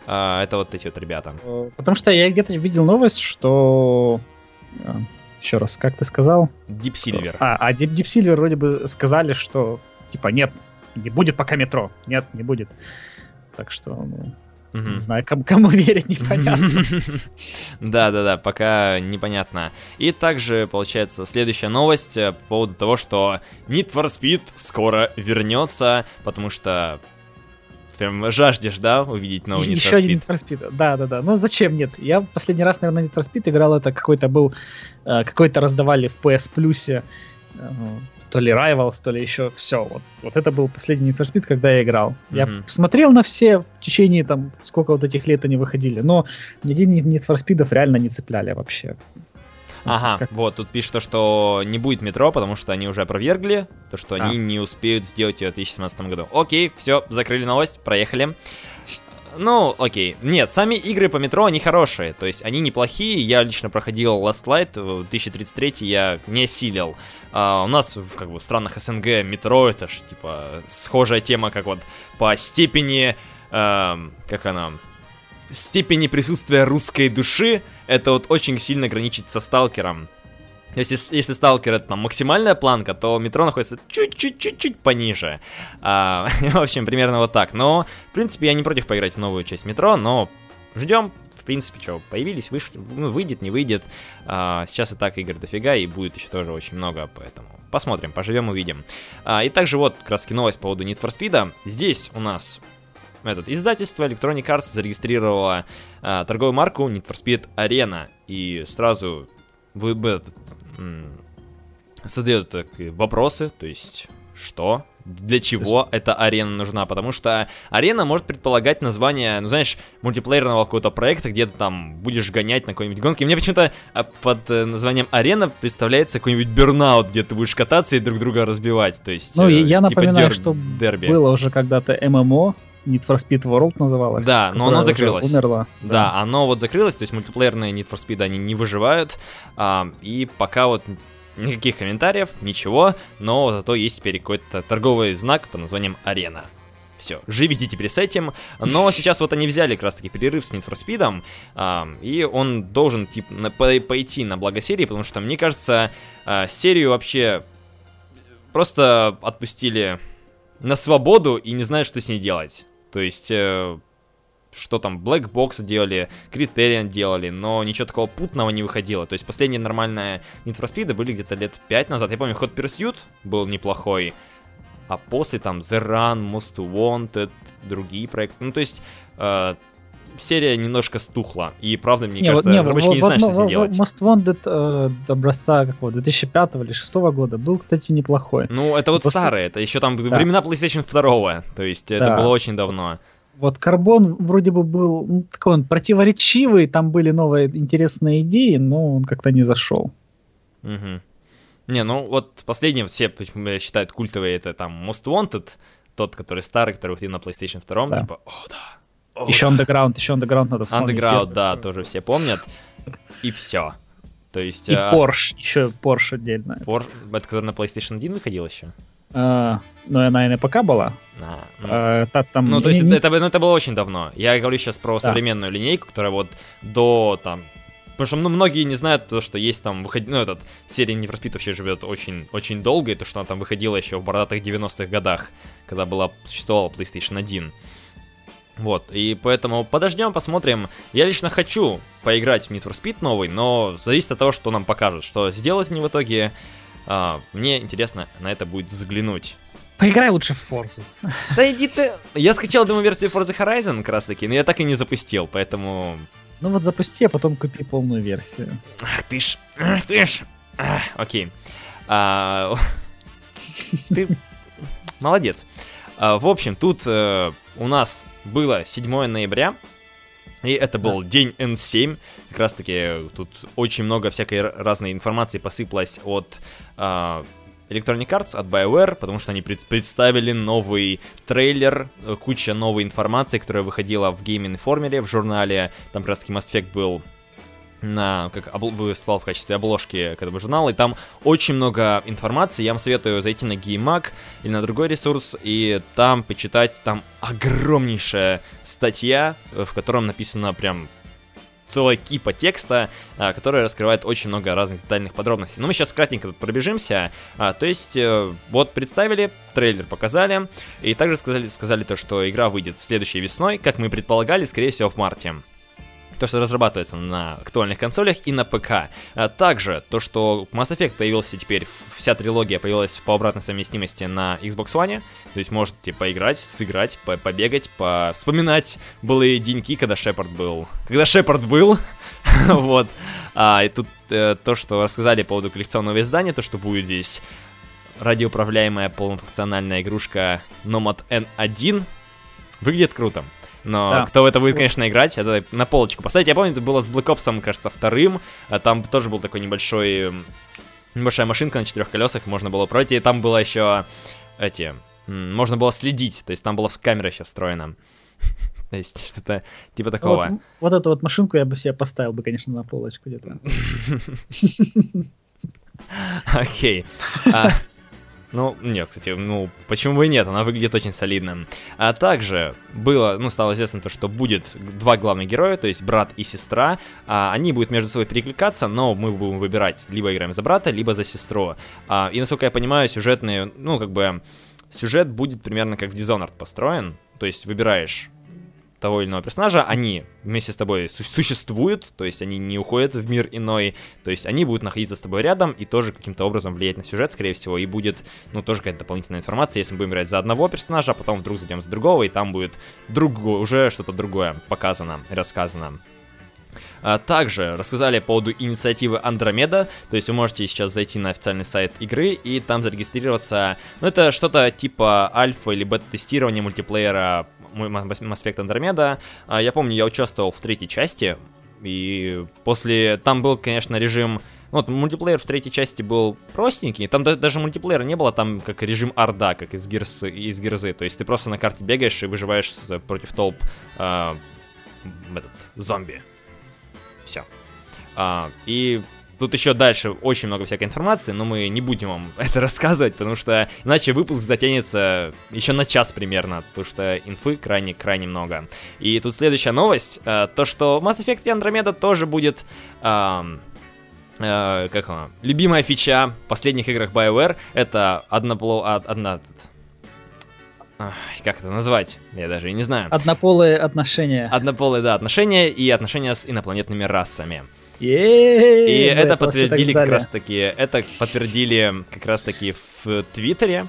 А, это вот эти вот ребята. Э, потому что я где-то видел новость, что... Э, Еще раз, как ты сказал? Deep Silver. А, а Deep, Deep Silver вроде бы сказали, что типа нет, не будет пока метро. Нет, не будет. Так что, ну, Мгм. не знаю, кому, кому верить, непонятно. Да, да, да, пока непонятно. И также, получается, следующая новость э, по поводу того, что Need for Speed скоро вернется, потому что прям жаждешь, да, увидеть новый Need Еще один? Need for Speed. Да, да, да. Ну зачем нет? Я последний раз, наверное, Need for Speed играл, это какой-то был, э, какой-то раздавали в PS Plus, э, то ли Rivals, то ли еще все. Вот, вот это был последний Need for Speed, когда я играл. Я Мгм. смотрел на все в течение там, сколько вот этих лет они выходили, но ни один Need for Speed реально не цепляли вообще. Ага, Как- вот, тут пишет, то, что не будет метро, потому что они уже опровергли, то, что Да. они не успеют сделать ее в 2017 году. Окей, все, закрыли новость, проехали. Ну, окей. Нет, сами игры по метро, они хорошие, то есть они неплохие. Я лично проходил Last Light, в 2033 я не осилил. А, у нас, в, как бы, в странах СНГ метро, это ж, типа, схожая тема, как вот по степени, эм, как она, степени присутствия русской души, это вот очень сильно граничит со сталкером. То есть, если, если сталкер это там максимальная планка, то метро находится чуть-чуть-чуть-чуть пониже. А, в общем, примерно вот так. Но, в принципе, я не против поиграть в новую часть метро, но ждем. В принципе, что, появились, вышли, ну, выйдет, не выйдет. А, сейчас и так игр дофига, и будет еще тоже очень много, поэтому посмотрим, поживем, увидим. А, и также вот, как новость по поводу Need for Speed. Здесь у нас этот, издательство Electronic Arts зарегистрировало а, торговую марку Need for Speed Arena. И сразу вы, бы создает такие вопросы, то есть что? Для чего эта арена нужна? Потому что арена может предполагать название, ну знаешь, мультиплеерного какого-то проекта, где ты там будешь гонять на какой-нибудь гонке. Мне почему-то а, под э, названием арена представляется какой-нибудь бернаут, где ты будешь кататься и друг друга разбивать. То есть, Ну, э, я типа напоминаю, дер- что дерби. было уже когда-то ММО, Need for Speed World называлось. Да, но оно закрылось. Умерло. Да, оно вот закрылось, то есть мультиплеерные Need for Speed они не выживают, а, и пока вот никаких комментариев, ничего, но зато есть теперь какой-то торговый знак под названием Арена. Все, живите теперь с этим. Но сейчас вот они взяли как раз таки перерыв с Need for Speed, а, и он должен типа на- по- пойти на благо серии, потому что, мне кажется, а, серию вообще просто отпустили на свободу и не знают, что с ней делать. То есть, э, что там, Black Box делали, Criterion делали, но ничего такого путного не выходило. То есть, последние нормальные Need for Speed были где-то лет 5 назад. Я помню, Hot Pursuit был неплохой, а после там The Run, Most Wanted, другие проекты. Ну, то есть, э, серия немножко стухла. И правда, мне Не, вот- кажется, не, разработчики в- не в знают, что одно- с ней в- делать. Most Wanted э, образца какого 2005 или 2006 года был, кстати, неплохой. Ну, это вот После- старые, это еще там Да. времена PlayStation 2, то есть это Да. было очень давно. Вот Карбон вроде бы был ну, такой он противоречивый, там были новые интересные идеи, но он как-то не зашел. Мгм. Не, ну вот последние все почему считают культовые, это там Most Wanted, тот, который старый, который выходил на PlayStation 2, Да. типа, о, да. Еще да». Underground, еще Underground надо вспомнить. Underground, первый. да, тоже все помнят. И все. То есть... И э, Porsche, еще Porsche отдельно. Por- это который на PlayStation 1 выходил еще? А, ну, она и на ПК была. А, ну, А, та- там, Ну, то есть это, ну, это было очень давно. Я говорю сейчас про Да. современную линейку, которая вот до там. Потому что ну, многие не знают то, что есть там выход... ну, этот серия Need for Speed вообще живет очень, очень долго, и то, что она там выходила еще в бородатых 90-х годах, когда была, существовала PlayStation 1. Вот, и поэтому подождем, посмотрим. Я лично хочу поиграть в Need for Speed новый, но зависит от того, что нам покажут, что сделают они в итоге. А, мне интересно на это будет взглянуть. Поиграй лучше в Forza. Да иди ты. Я скачал демо-версию Forza Horizon как раз таки, но я так и не запустил, поэтому... Ну вот запусти, а потом купи полную версию. Ах ты ж, ах ты ж. Ах, Окей. А, Ты молодец. А, В общем, тут э, у нас было 7 ноября, и это был день N7. Как раз таки тут очень много всякой разной информации посыпалось от а, Electronic Arts, от BioWare, потому что они пред- представили новый трейлер, э, куча новой информации, которая выходила в Game Informer, в журнале. Там как раз таки Mass Effect был на, как обл- выступал в качестве обложки этого журнала, и там очень много информации. Я вам советую зайти на GameMag или на другой ресурс, и там почитать, там огромнейшая статья, э, в котором написано прям целая кипа текста, а, которая раскрывает очень много разных детальных подробностей. Но мы сейчас кратенько тут пробежимся. А, то есть, э, вот представили, трейлер показали, и также сказали, сказали то, что игра выйдет следующей весной, как мы предполагали, скорее всего, в марте то, что разрабатывается на актуальных консолях и на ПК. А также то, что Mass Effect появился теперь, вся трилогия появилась по обратной совместимости на Xbox One, то есть можете поиграть, сыграть, по побегать, по вспоминать былые деньки, когда Шепард был. Когда Шепард был, вот. А, и тут э, то, что рассказали по поводу коллекционного издания, то, что будет здесь радиоуправляемая полнофункциональная игрушка Nomad N1, выглядит круто. Но да. кто в это будет, конечно, играть, это на полочку поставить. Я помню, это было с Black Ops, кажется, вторым. А там тоже был такой небольшой... Небольшая машинка на четырех колесах, можно было пройти. И там было еще эти... Можно было следить, то есть там была камера еще встроена. То есть что-то типа такого. Вот, вот эту вот машинку я бы себе поставил бы, конечно, на полочку где-то. Окей. А, ну, нет, кстати, ну, почему бы и нет, она выглядит очень солидно. А также было, ну, стало известно то, что будет два главных героя, то есть брат и сестра. А, они будут между собой перекликаться, но мы будем выбирать, либо играем за брата, либо за сестру. А, и, насколько я понимаю, сюжетные, ну, как бы, сюжет будет примерно как в Dishonored построен. То есть выбираешь того или иного персонажа, они вместе с тобой су- существуют, то есть они не уходят в мир иной, то есть они будут находиться с тобой рядом и тоже каким-то образом влиять на сюжет, скорее всего, и будет, ну, тоже какая-то дополнительная информация, если мы будем играть за одного персонажа, а потом вдруг зайдем за другого, и там будет другое, уже что-то другое показано, рассказано. А, также рассказали по поводу инициативы Андромеда, то есть вы можете сейчас зайти на официальный сайт игры и там зарегистрироваться. Ну, это что-то типа альфа или бета-тестирования мультиплеера Mass Effect Andromeda. Я помню, я участвовал в третьей части, и после... Там был, конечно, режим... Ну, вот мультиплеер в третьей части был простенький, там да, даже мультиплеера не было, там как режим Орда, как из, Гирс, из Гирзы, то есть ты просто на карте бегаешь и выживаешь против толп э, этот, зомби. Все. А, и Тут еще дальше очень много всякой информации, но мы не будем вам это рассказывать, потому что иначе выпуск затянется еще на час примерно, потому что инфы крайне-крайне много. И тут следующая новость, э, то что Mass Effect Andromeda тоже будет... Э, э, как она? Любимая фича последних играх BioWare это однопло... одна... Как это назвать? Я даже и не знаю. Однополые отношения. Однополые, да, отношения и отношения с инопланетными расами. И это подтвердили как раз таки, это подтвердили как раз таки в Твиттере,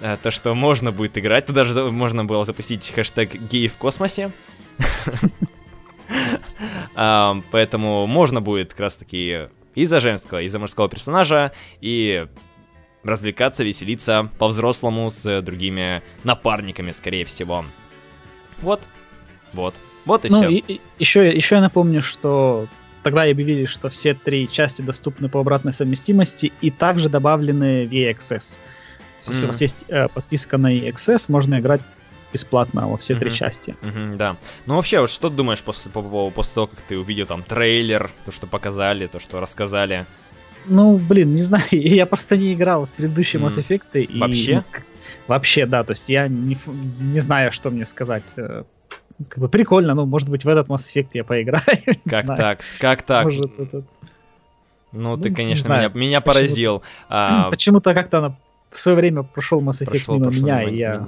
э, то, что можно будет играть. Тут даже можно было запустить хэштег геи в космосе. Поэтому можно будет как раз таки и за женского, и за мужского персонажа, и развлекаться, веселиться по-взрослому с другими напарниками, скорее всего. Вот. Вот. Вот и ну, все. И, еще, еще я напомню, что тогда объявили, что все три части доступны по обратной совместимости и также добавлены в EXS. Если mm-hmm. у вас есть э, подписка на EXS, можно играть бесплатно во все mm-hmm. три части. Mm-hmm, да. Ну вообще, вот что ты думаешь после, по, по, после того, как ты увидел там трейлер, то, что показали, то, что рассказали? Ну, блин, не знаю, я просто не играл в предыдущие mm. Mass Effect. И... Вообще? Вообще, да, то есть я не, не знаю, что мне сказать э, как бы прикольно, ну, может быть, в этот Mass Effect я поиграю. Как так? Как так? Может, этот... Ну, ты, ну, конечно, меня, меня поразил. А, почему-то как-то она в свое время прошел Mass Effect прошел, мимо прошел, меня, и я...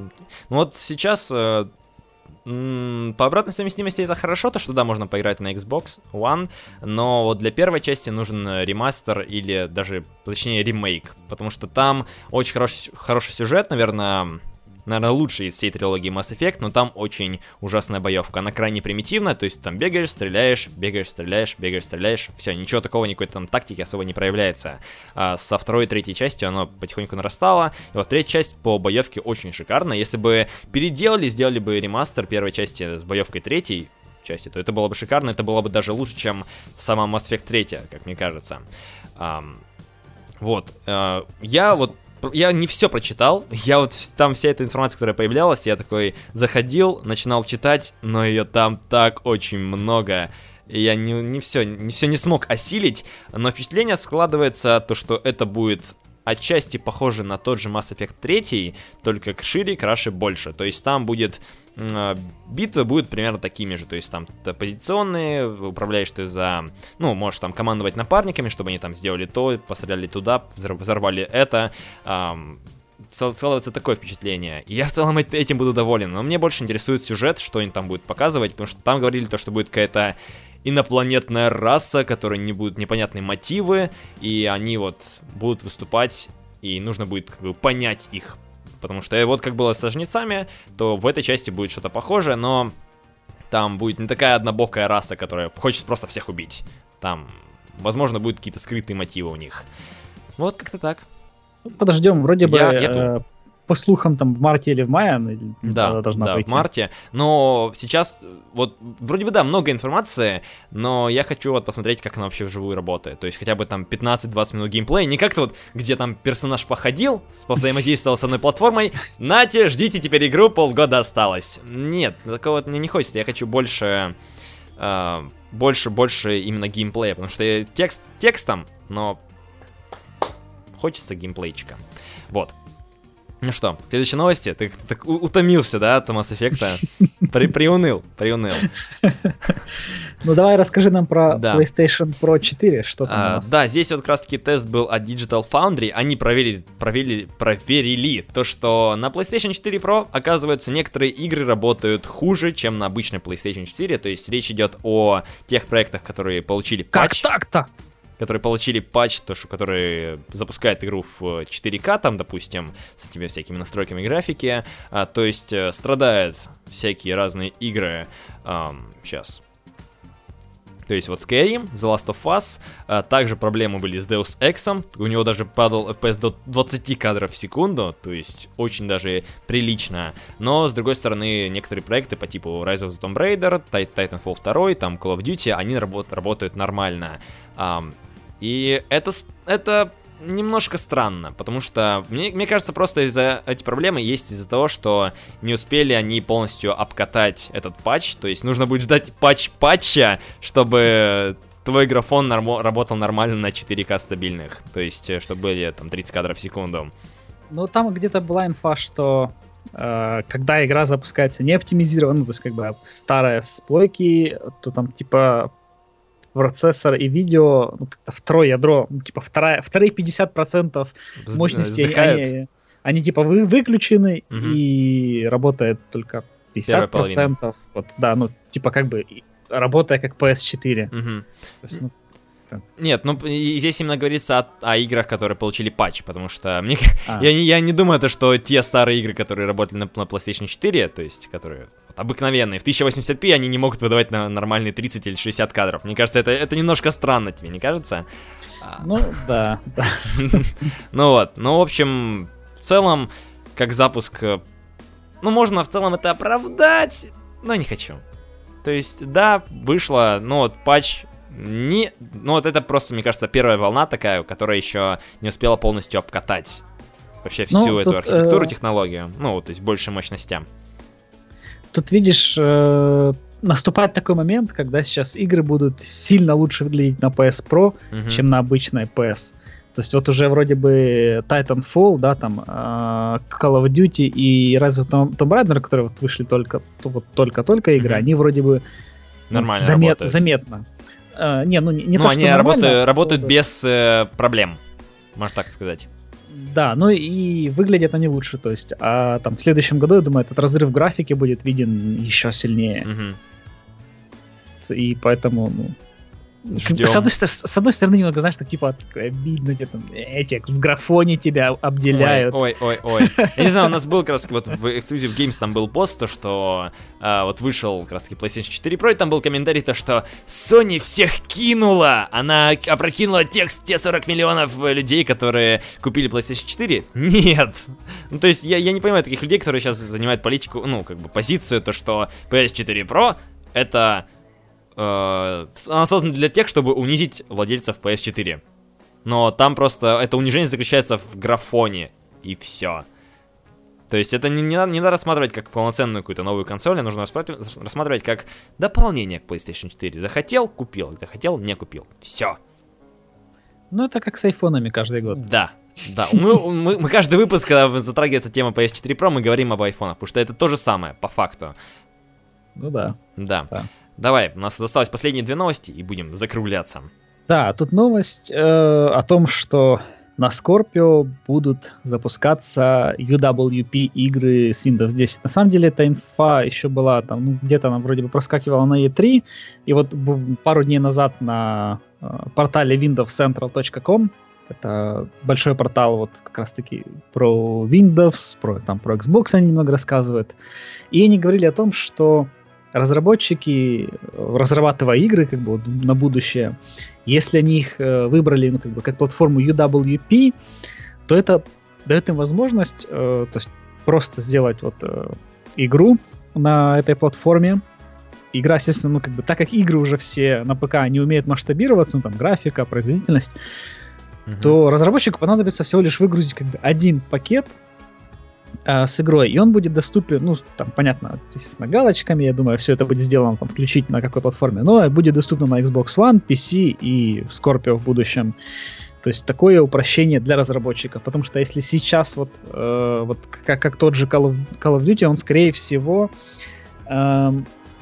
Ну вот сейчас э, по обратной совместимости это хорошо, то что да, можно поиграть на Xbox One, но вот для первой части нужен ремастер или даже, точнее, ремейк, потому что там очень хороший, хороший сюжет, наверное, наверное, лучший из всей трилогии Mass Effect, но там очень ужасная боевка. Она крайне примитивная, то есть там бегаешь, стреляешь, бегаешь, стреляешь, бегаешь, стреляешь. Все, ничего такого, никакой там тактики особо не проявляется. А со второй и третьей частью оно потихоньку нарастало. И вот третья часть по боевке очень шикарна. Если бы переделали, сделали бы ремастер первой части с боевкой третьей, части, то это было бы шикарно, это было бы даже лучше, чем сама Mass Effect 3, как мне кажется. Um, вот. Uh, я вот я не все прочитал, я вот там вся эта информация, которая появлялась, я такой заходил, начинал читать, но ее там так очень много. и я не, не все не все не смог осилить, но впечатление складывается то, что это будет отчасти похоже на тот же Mass Effect 3, только шире, краше, больше. То есть там будет битвы будут примерно такими же, то есть там позиционные, управляешь ты за, ну, можешь там командовать напарниками, чтобы они там сделали то, постреляли туда, взорвали это, эм, складывается такое впечатление. И я в целом этим буду доволен. Но мне больше интересует сюжет, что они там будут показывать, потому что там говорили то, что будет какая-то инопланетная раса, которой не будут непонятные мотивы, и они вот будут выступать, и нужно будет как бы понять их. Потому что вот как было со жнецами, то в этой части будет что-то похожее, но там будет не такая однобокая раса, которая хочет просто всех убить. Там, возможно, будут какие-то скрытые мотивы у них. Вот как-то так. Подождем, вроде бы я, я э, по слухам, там в марте или в мае она да, должна да, пойти. в марте. Но сейчас, вот, вроде бы, да, много информации, но я хочу вот посмотреть, как она вообще вживую работает. То есть хотя бы там 15-20 минут геймплея, не как-то вот, где там персонаж походил, повзаимодействовал с одной платформой, нате, ждите теперь игру, полгода осталось. Нет, такого мне не хочется, я хочу больше... Э, больше, больше именно геймплея, потому что текст текстом, но хочется геймплейчика. Вот. Ну что, следующие новости. Ты так утомился, да, от Mass Effect? При, приуныл, приуныл. Ну давай расскажи нам про да. PlayStation Pro 4, что там а, у нас. Да, здесь вот как раз таки тест был от Digital Foundry. Они проверили, проверили, проверили то, что на PlayStation 4 Pro, оказывается, некоторые игры работают хуже, чем на обычной PlayStation 4. То есть речь идет о тех проектах, которые получили патч. Как так-то? Которые получили патч, то, что, который запускает игру в 4К, там, допустим, с этими всякими настройками графики, а, то есть э, страдают всякие разные игры, эм, сейчас, то есть вот Skyrim, The Last of Us, а, также проблемы были с Deus Ex, у него даже падал FPS до 20 кадров в секунду, то есть очень даже прилично. Но, с другой стороны, некоторые проекты по типу Rise of the Tomb Raider, Titanfall 2, там Call of Duty, они работ работают нормально. И это, это немножко странно, потому что мне, мне кажется, просто из-за эти проблемы есть из-за того, что не успели они полностью обкатать этот патч, то есть нужно будет ждать патч патча, чтобы твой графон норм- работал нормально на 4К стабильных, то есть э, чтобы были там 30 кадров в секунду. Ну там где-то была инфа, что э, когда игра запускается не оптимизирована, ну, то есть как бы старая с плойки, то там типа процессор и видео, ну, как-то второе ядро, ну, типа вторая, вторые 50% мощности, они, они типа вы, выключены угу. и работает только 50%. Вот, да, ну, типа как бы работая как PS4. Угу. То есть, ну, нет, ну и здесь именно говорится о, о играх, которые получили патч, потому что мне, а. я, не, я не думаю, то, что те старые игры, которые работали на, на PlayStation 4, то есть которые вот, обыкновенные, в 1080p они не могут выдавать на нормальные 30 или 60 кадров. Мне кажется, это, это немножко странно тебе, не кажется? А. Ну, да. Ну вот, ну, в общем, в целом, как запуск, э, ну, можно в целом это оправдать, но не хочу. То есть, да, вышло, ну вот, патч не, ну вот это просто, мне кажется, первая волна такая, которая еще не успела полностью обкатать вообще ну, всю эту архитектуру, э... технологию, ну, то есть больше мощностям. Тут видишь, э, наступает такой момент, когда сейчас игры будут сильно лучше выглядеть на PS Pro, угу. чем на обычной PS. То есть вот уже вроде бы Titanfall, да, там э, Call of Duty и of Tomb Raider, которые вот вышли только вот только-только игры, mm они вроде бы Нормально замет, заметно Uh, не, ну не, не ну, то, они что работают, работают без э, проблем, можно так сказать. Да, ну и выглядят они лучше, то есть, а там в следующем году, я думаю, этот разрыв графики будет виден еще сильнее. Угу. И поэтому, ну, Ждем. С, одной, с одной стороны, немного, знаешь, так типа обидно, тебе там, эти в графоне тебя обделяют. Ой, ой, ой, ой. Я не знаю, у нас был как раз вот в Exclusive Games там был пост, то, что а, вот вышел как раз таки PlayStation 4 Pro, и там был комментарий, то, что Sony всех кинула! Она опрокинула текст те 40 миллионов людей, которые купили PlayStation 4? Нет! Ну, то есть, я, я не понимаю таких людей, которые сейчас занимают политику, ну, как бы позицию, то, что PS4 Pro это э, она создана для тех, чтобы унизить владельцев PS4. Но там просто это унижение заключается в графоне, и все. То есть это не, не, надо, не надо рассматривать как полноценную какую-то новую консоль, а нужно рассматривать как дополнение к PlayStation 4. Захотел, купил, захотел, не купил. Все. Ну, это как с айфонами каждый год. Да, да. Мы, мы, мы каждый выпуск, когда затрагивается тема PS4 Pro, мы говорим об айфонах, потому что это то же самое, по факту. Ну да. Да. да. Давай, у нас осталось последние две новости, и будем закругляться. Да, тут новость э, о том, что на Scorpio будут запускаться UWP игры с Windows 10. На самом деле эта инфа еще была там, ну, где-то она вроде бы проскакивала на E3, и вот пару дней назад на э, портале windowscentral.com это большой портал вот как раз таки про Windows, про, там, про Xbox они немного рассказывают. И они говорили о том, что разработчики, разрабатывая игры как бы вот на будущее, если они их э, выбрали ну, как, бы, как платформу UWP, то это дает им возможность э, то есть просто сделать вот э, игру на этой платформе. Игра, естественно, ну как бы так как игры уже все на ПК не умеют масштабироваться, ну там графика, производительность, uh-huh. то разработчику понадобится всего лишь выгрузить как бы один пакет э, с игрой, и он будет доступен, ну, там, понятно, естественно, галочками, я думаю, все это будет сделано там, включить на какой платформе, но будет доступно на Xbox One, PC и Scorpio в будущем. То есть такое упрощение для разработчиков, потому что если сейчас вот, э, вот как, как тот же Call of, Call of Duty, он скорее всего э,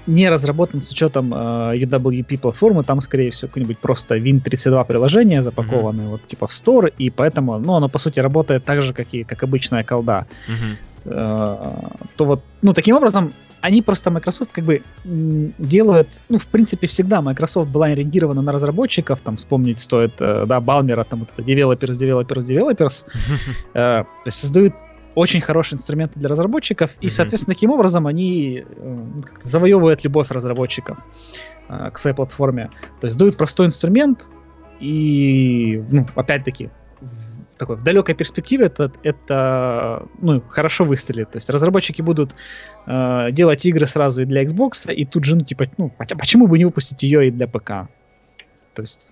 не разработан с учетом э, UWP платформы, там, скорее всего, какое-нибудь просто Win32 приложение запакованное mm-hmm. вот типа в Store, и поэтому, ну, оно по сути работает так же, как и как обычная колда. Mm-hmm. Э, то вот, ну, таким образом, они просто Microsoft как бы делают, ну, в принципе, всегда Microsoft была ориентирована на разработчиков, там, вспомнить стоит, э, да, Балмера, там, вот это developers, developers, developers, э, создают очень хорошие инструменты для разработчиков, mm-hmm. и, соответственно, таким образом они э, завоевывают любовь разработчиков э, к своей платформе. То есть дают простой инструмент, и, ну, опять-таки, в такой в далекой перспективе это, это ну, хорошо выстрелит. То есть разработчики будут э, делать игры сразу и для Xbox, и тут же, ну, типа, ну, почему бы не выпустить ее и для ПК? То есть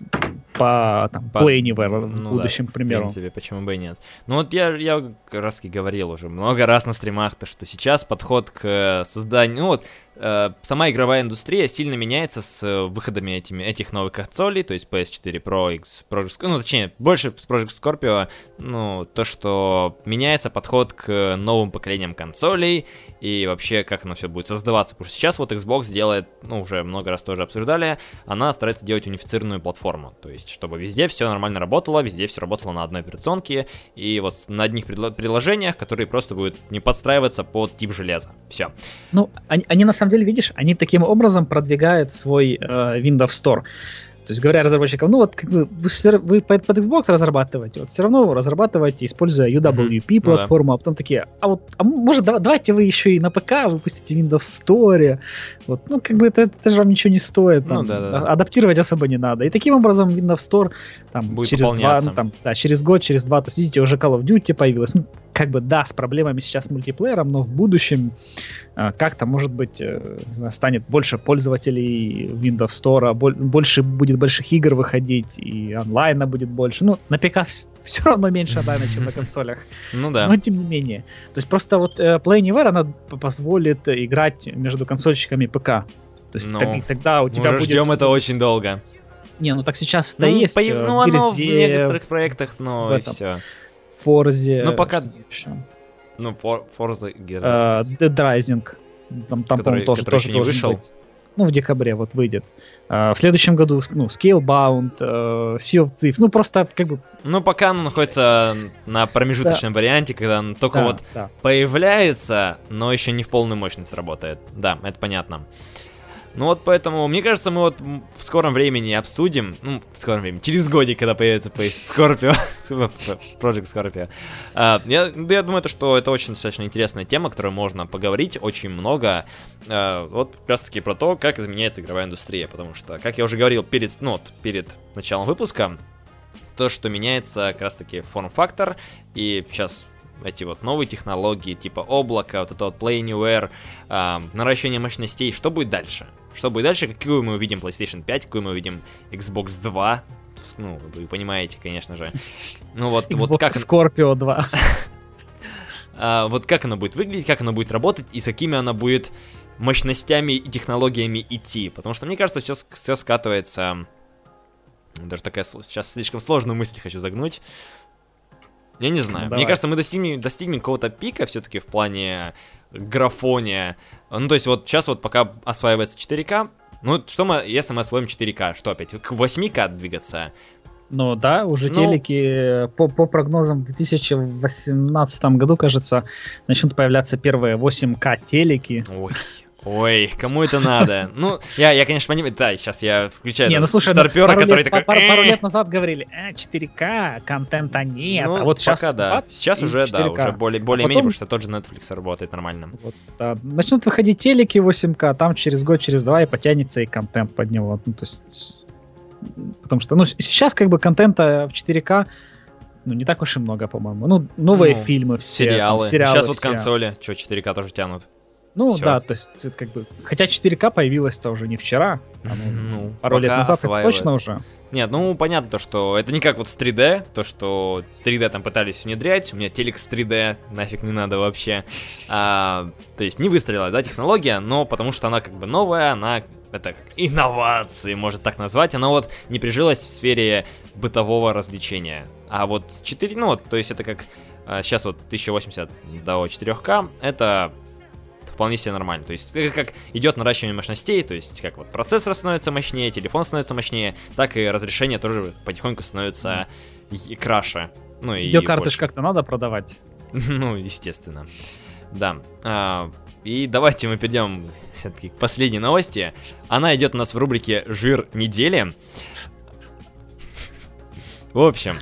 по, там, по... Play Anywhere в ну, будущем, да, к примеру. В принципе, почему бы и нет. Ну вот я, я как раз и говорил уже много раз на стримах, то что сейчас подход к созданию, ну вот, э, сама игровая индустрия сильно меняется с э, выходами этими, этих новых консолей, то есть PS4 Pro, X, Project, ну точнее, больше с Project Scorpio, ну, то, что меняется подход к новым поколениям консолей и вообще как оно все будет создаваться, потому что сейчас вот Xbox делает, ну, уже много раз тоже обсуждали, она старается делать унифицированную платформу, то есть чтобы везде все нормально работало, везде все работало на одной операционке, и вот на одних приложениях, которые просто будут не подстраиваться под тип железа. Все. Ну, они, они на самом деле, видишь, они таким образом продвигают свой э, Windows Store. То есть говоря разработчикам, ну вот как бы вы, вы под, под Xbox разрабатываете, вот все равно разрабатываете, используя UWP mm-hmm. платформу, ну, да. а потом такие, а вот, а может давайте вы еще и на ПК выпустите Windows Store, вот, ну как бы это, это же вам ничего не стоит, ну там, ну, да, да. А, адаптировать особо не надо. И таким образом Windows Store там Будет через два, ну, там, да, через год, через два, то есть видите, уже Call of Duty появилась, ну как бы да, с проблемами сейчас с мультиплеером, но в будущем э, как-то может быть э, знаю, станет больше пользователей Windows Store, больше будет больших игр выходить, и онлайна будет больше. Ну, на ПК все равно меньше онлайна, чем на консолях. Ну да. Но тем не менее. То есть просто вот э, Play Anywhere, она позволит играть между консольщиками ПК. То есть ну, так, тогда у тебя мы будет... ждем это очень долго. Не, ну так сейчас это ну, есть. По... Э, ну, оно в некоторых проектах, но и все. Форзе. Ну, пока... Ну, Forza Gears. Uh, Dead Rising. Там, там который, тоже, который тоже не вышел. Быть ну, в декабре вот выйдет. А, в следующем году, ну, Scalebound, uh, Sea of Thieves, ну, просто как бы... Ну, пока он находится на промежуточном да. варианте, когда он только да, вот да. появляется, но еще не в полную мощность работает. Да, это понятно. Ну вот поэтому, мне кажется, мы вот в скором времени обсудим, ну, в скором времени, через годик, когда появится Scorpio, Project Scorpio. Uh, я, я думаю, то, что это очень достаточно интересная тема, которую можно поговорить очень много. Uh, вот как раз таки про то, как изменяется игровая индустрия, потому что, как я уже говорил перед, ну, вот, перед началом выпуска, то, что меняется как раз таки форм-фактор, и сейчас эти вот новые технологии, типа облака, вот это вот Play Anywhere, э, наращивание мощностей, что будет дальше? Что будет дальше? Какую мы увидим PlayStation 5, какую мы увидим Xbox 2? Ну, вы понимаете, конечно же. Ну вот, Xbox вот как... Scorpio 2. а, вот как оно будет выглядеть, как оно будет работать и с какими оно будет мощностями и технологиями идти. Потому что, мне кажется, все, все скатывается... Даже такая сейчас слишком сложную мысль хочу загнуть. Я не знаю. Давай. Мне кажется, мы достигнем, достигнем какого-то пика все-таки в плане графония. Ну, то есть вот сейчас вот пока осваивается 4К, ну, что мы, если мы освоим 4К, что опять, к 8К двигаться? Ну да, уже ну, телеки по, по прогнозам в 2018 году, кажется, начнут появляться первые 8К телеки. Ой, Ой, кому это надо? Ну, я, я конечно, понимаю, да, сейчас я включаю Не, ну слушай, ну, старпера, пару который лет, такой... Пару, пару лет назад говорили, э, 4К, контента нет, ну, а вот сейчас... Пока да, сейчас уже, 4К. да, уже более, более-менее, а потому что тот же Netflix работает нормально. Вот, да. Начнут выходить телеки 8К, там через год, через два и потянется и контент под него, ну, то есть... Потому что, ну, сейчас как бы контента в 4К ну, не так уж и много, по-моему. Ну, новые ну, фильмы все. Сериалы. Там, сериалы Сейчас все. вот консоли, что, 4К тоже тянут. Ну Всё. да, то есть как бы, хотя 4К появилось-то уже не вчера, а ну, ну, пару лет назад это точно уже. Нет, ну понятно то, что это не как вот с 3D, то, что 3D там пытались внедрять, у меня телек с 3D, нафиг не надо вообще. А, то есть не выстрелила, да, технология, но потому что она как бы новая, она это как инновации, может так назвать, она вот не прижилась в сфере бытового развлечения. А вот 4, ну, то есть это как сейчас а, вот 1080 до 4К, это вполне себе нормально. То есть это как идет наращивание мощностей, то есть как вот процессор становится мощнее, телефон становится мощнее, так и разрешение тоже потихоньку становится и краше. Ну, и Видеокарты как-то надо продавать. ну, естественно. Да. А, и давайте мы перейдем все-таки к последней новости. Она идет у нас в рубрике «Жир недели». В общем,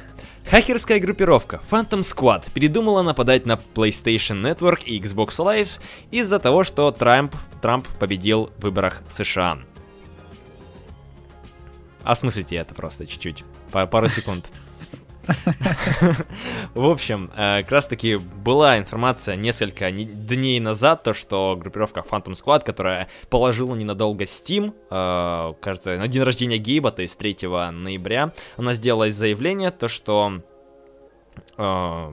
Хакерская группировка Phantom Squad передумала нападать на PlayStation Network и Xbox Live из-за того, что Трамп, Трамп победил в выборах США. Осмыслите это просто чуть-чуть, пару секунд. В общем, э, как раз таки была информация несколько дней назад, то что группировка Phantom Squad, которая положила ненадолго Steam, э, кажется, на день рождения Гейба, то есть 3 ноября, она сделала заявление, то что э,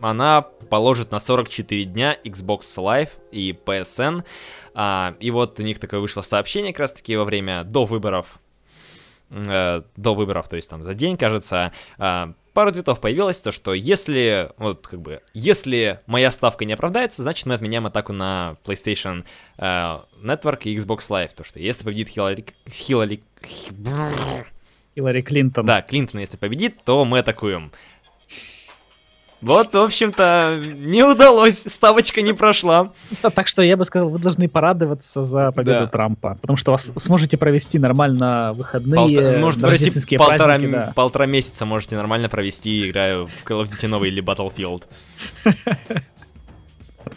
она положит на 44 дня Xbox Live и PSN. И вот у них такое вышло сообщение как раз таки во время до выборов до выборов, то есть там за день, кажется, пару твитов появилось, то что если, вот как бы, если моя ставка не оправдается, значит мы отменяем атаку на PlayStation uh, Network и Xbox Live, то что если победит Хиллари... Хиллари... Хиллари Клинтон. Да, Клинтон, если победит, то мы атакуем. Вот, в общем-то, не удалось, ставочка не прошла. Так что я бы сказал, вы должны порадоваться за победу да. Трампа, потому что вас сможете провести нормально выходные, Полта- может, рождественские полтора, праздники. Да. Полтора месяца можете нормально провести, играя в Call of Duty новый или Battlefield.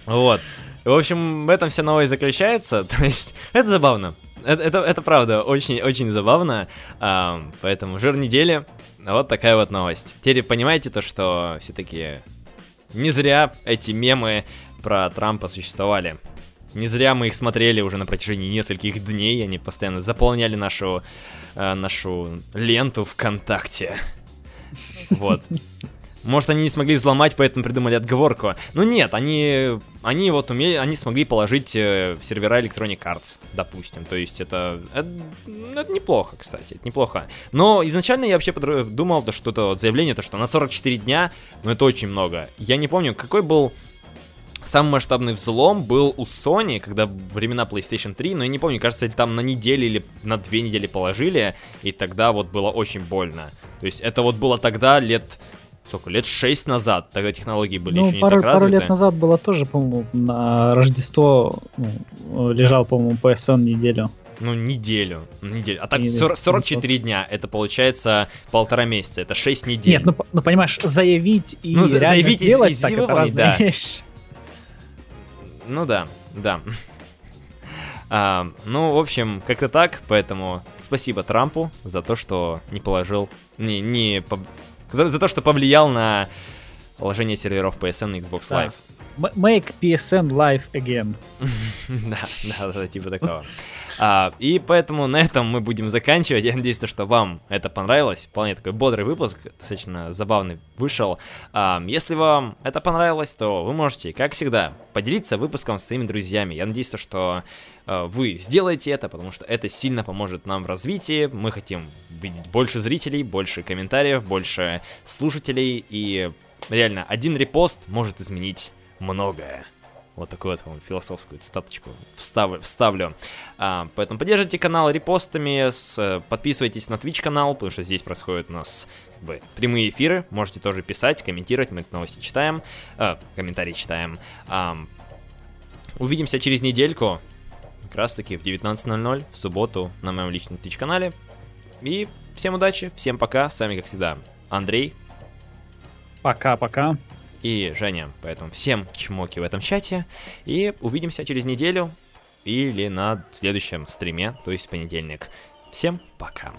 Вот. В общем, в этом вся новость заключается. То есть, это забавно. Это, это, это правда очень-очень забавно. А, поэтому жир недели вот такая вот новость. Теперь понимаете то, что все-таки не зря эти мемы про Трампа существовали. Не зря мы их смотрели уже на протяжении нескольких дней, они постоянно заполняли нашу, э, нашу ленту ВКонтакте. Вот. Может, они не смогли взломать, поэтому придумали отговорку. Ну нет, они, они вот умели, они смогли положить э, в сервера Electronic Arts, допустим. То есть это, это, это неплохо, кстати, это неплохо. Но изначально я вообще думал, то, что это вот заявление, то, что на 44 дня, ну это очень много. Я не помню, какой был Самый масштабный взлом был у Sony, когда времена PlayStation 3, но я не помню, кажется, там на неделю или на две недели положили, и тогда вот было очень больно. То есть это вот было тогда, лет сколько, лет 6 назад, тогда технологии были ну, еще не пару, так развиты. пару лет назад было тоже, по-моему, на Рождество ну, лежал, по-моему, PSN неделю. Ну, неделю. неделю. А так 40, 44 дня, это получается полтора месяца, это 6 недель. Нет, ну, ну понимаешь, заявить и ну, реально заявить сделать, и, так это разные да. вещи. Ну да, да. А, ну, в общем, как-то так, поэтому спасибо Трампу за то, что не положил, не, не за то, что повлиял на положение серверов PSN и Xbox Live. Make PSN live again. Да, да, да, типа такого. А, и поэтому на этом мы будем заканчивать. Я надеюсь, что вам это понравилось. Вполне такой бодрый выпуск, достаточно забавный вышел. А, если вам это понравилось, то вы можете, как всегда, поделиться выпуском с своими друзьями. Я надеюсь, что а, вы сделаете это, потому что это сильно поможет нам в развитии. Мы хотим видеть больше зрителей, больше комментариев, больше слушателей. И реально, один репост может изменить многое. Вот такую вот вам философскую цитаточку встав, вставлю. А, поэтому поддержите канал репостами, с, подписывайтесь на Twitch канал, потому что здесь происходят у нас как бы, прямые эфиры. Можете тоже писать, комментировать, мы новости читаем, а, комментарии читаем. А, увидимся через недельку, как раз таки в 19.00 в субботу на моем личном Twitch канале. И всем удачи, всем пока, с вами как всегда Андрей. Пока-пока и Женя. Поэтому всем чмоки в этом чате. И увидимся через неделю или на следующем стриме, то есть в понедельник. Всем пока.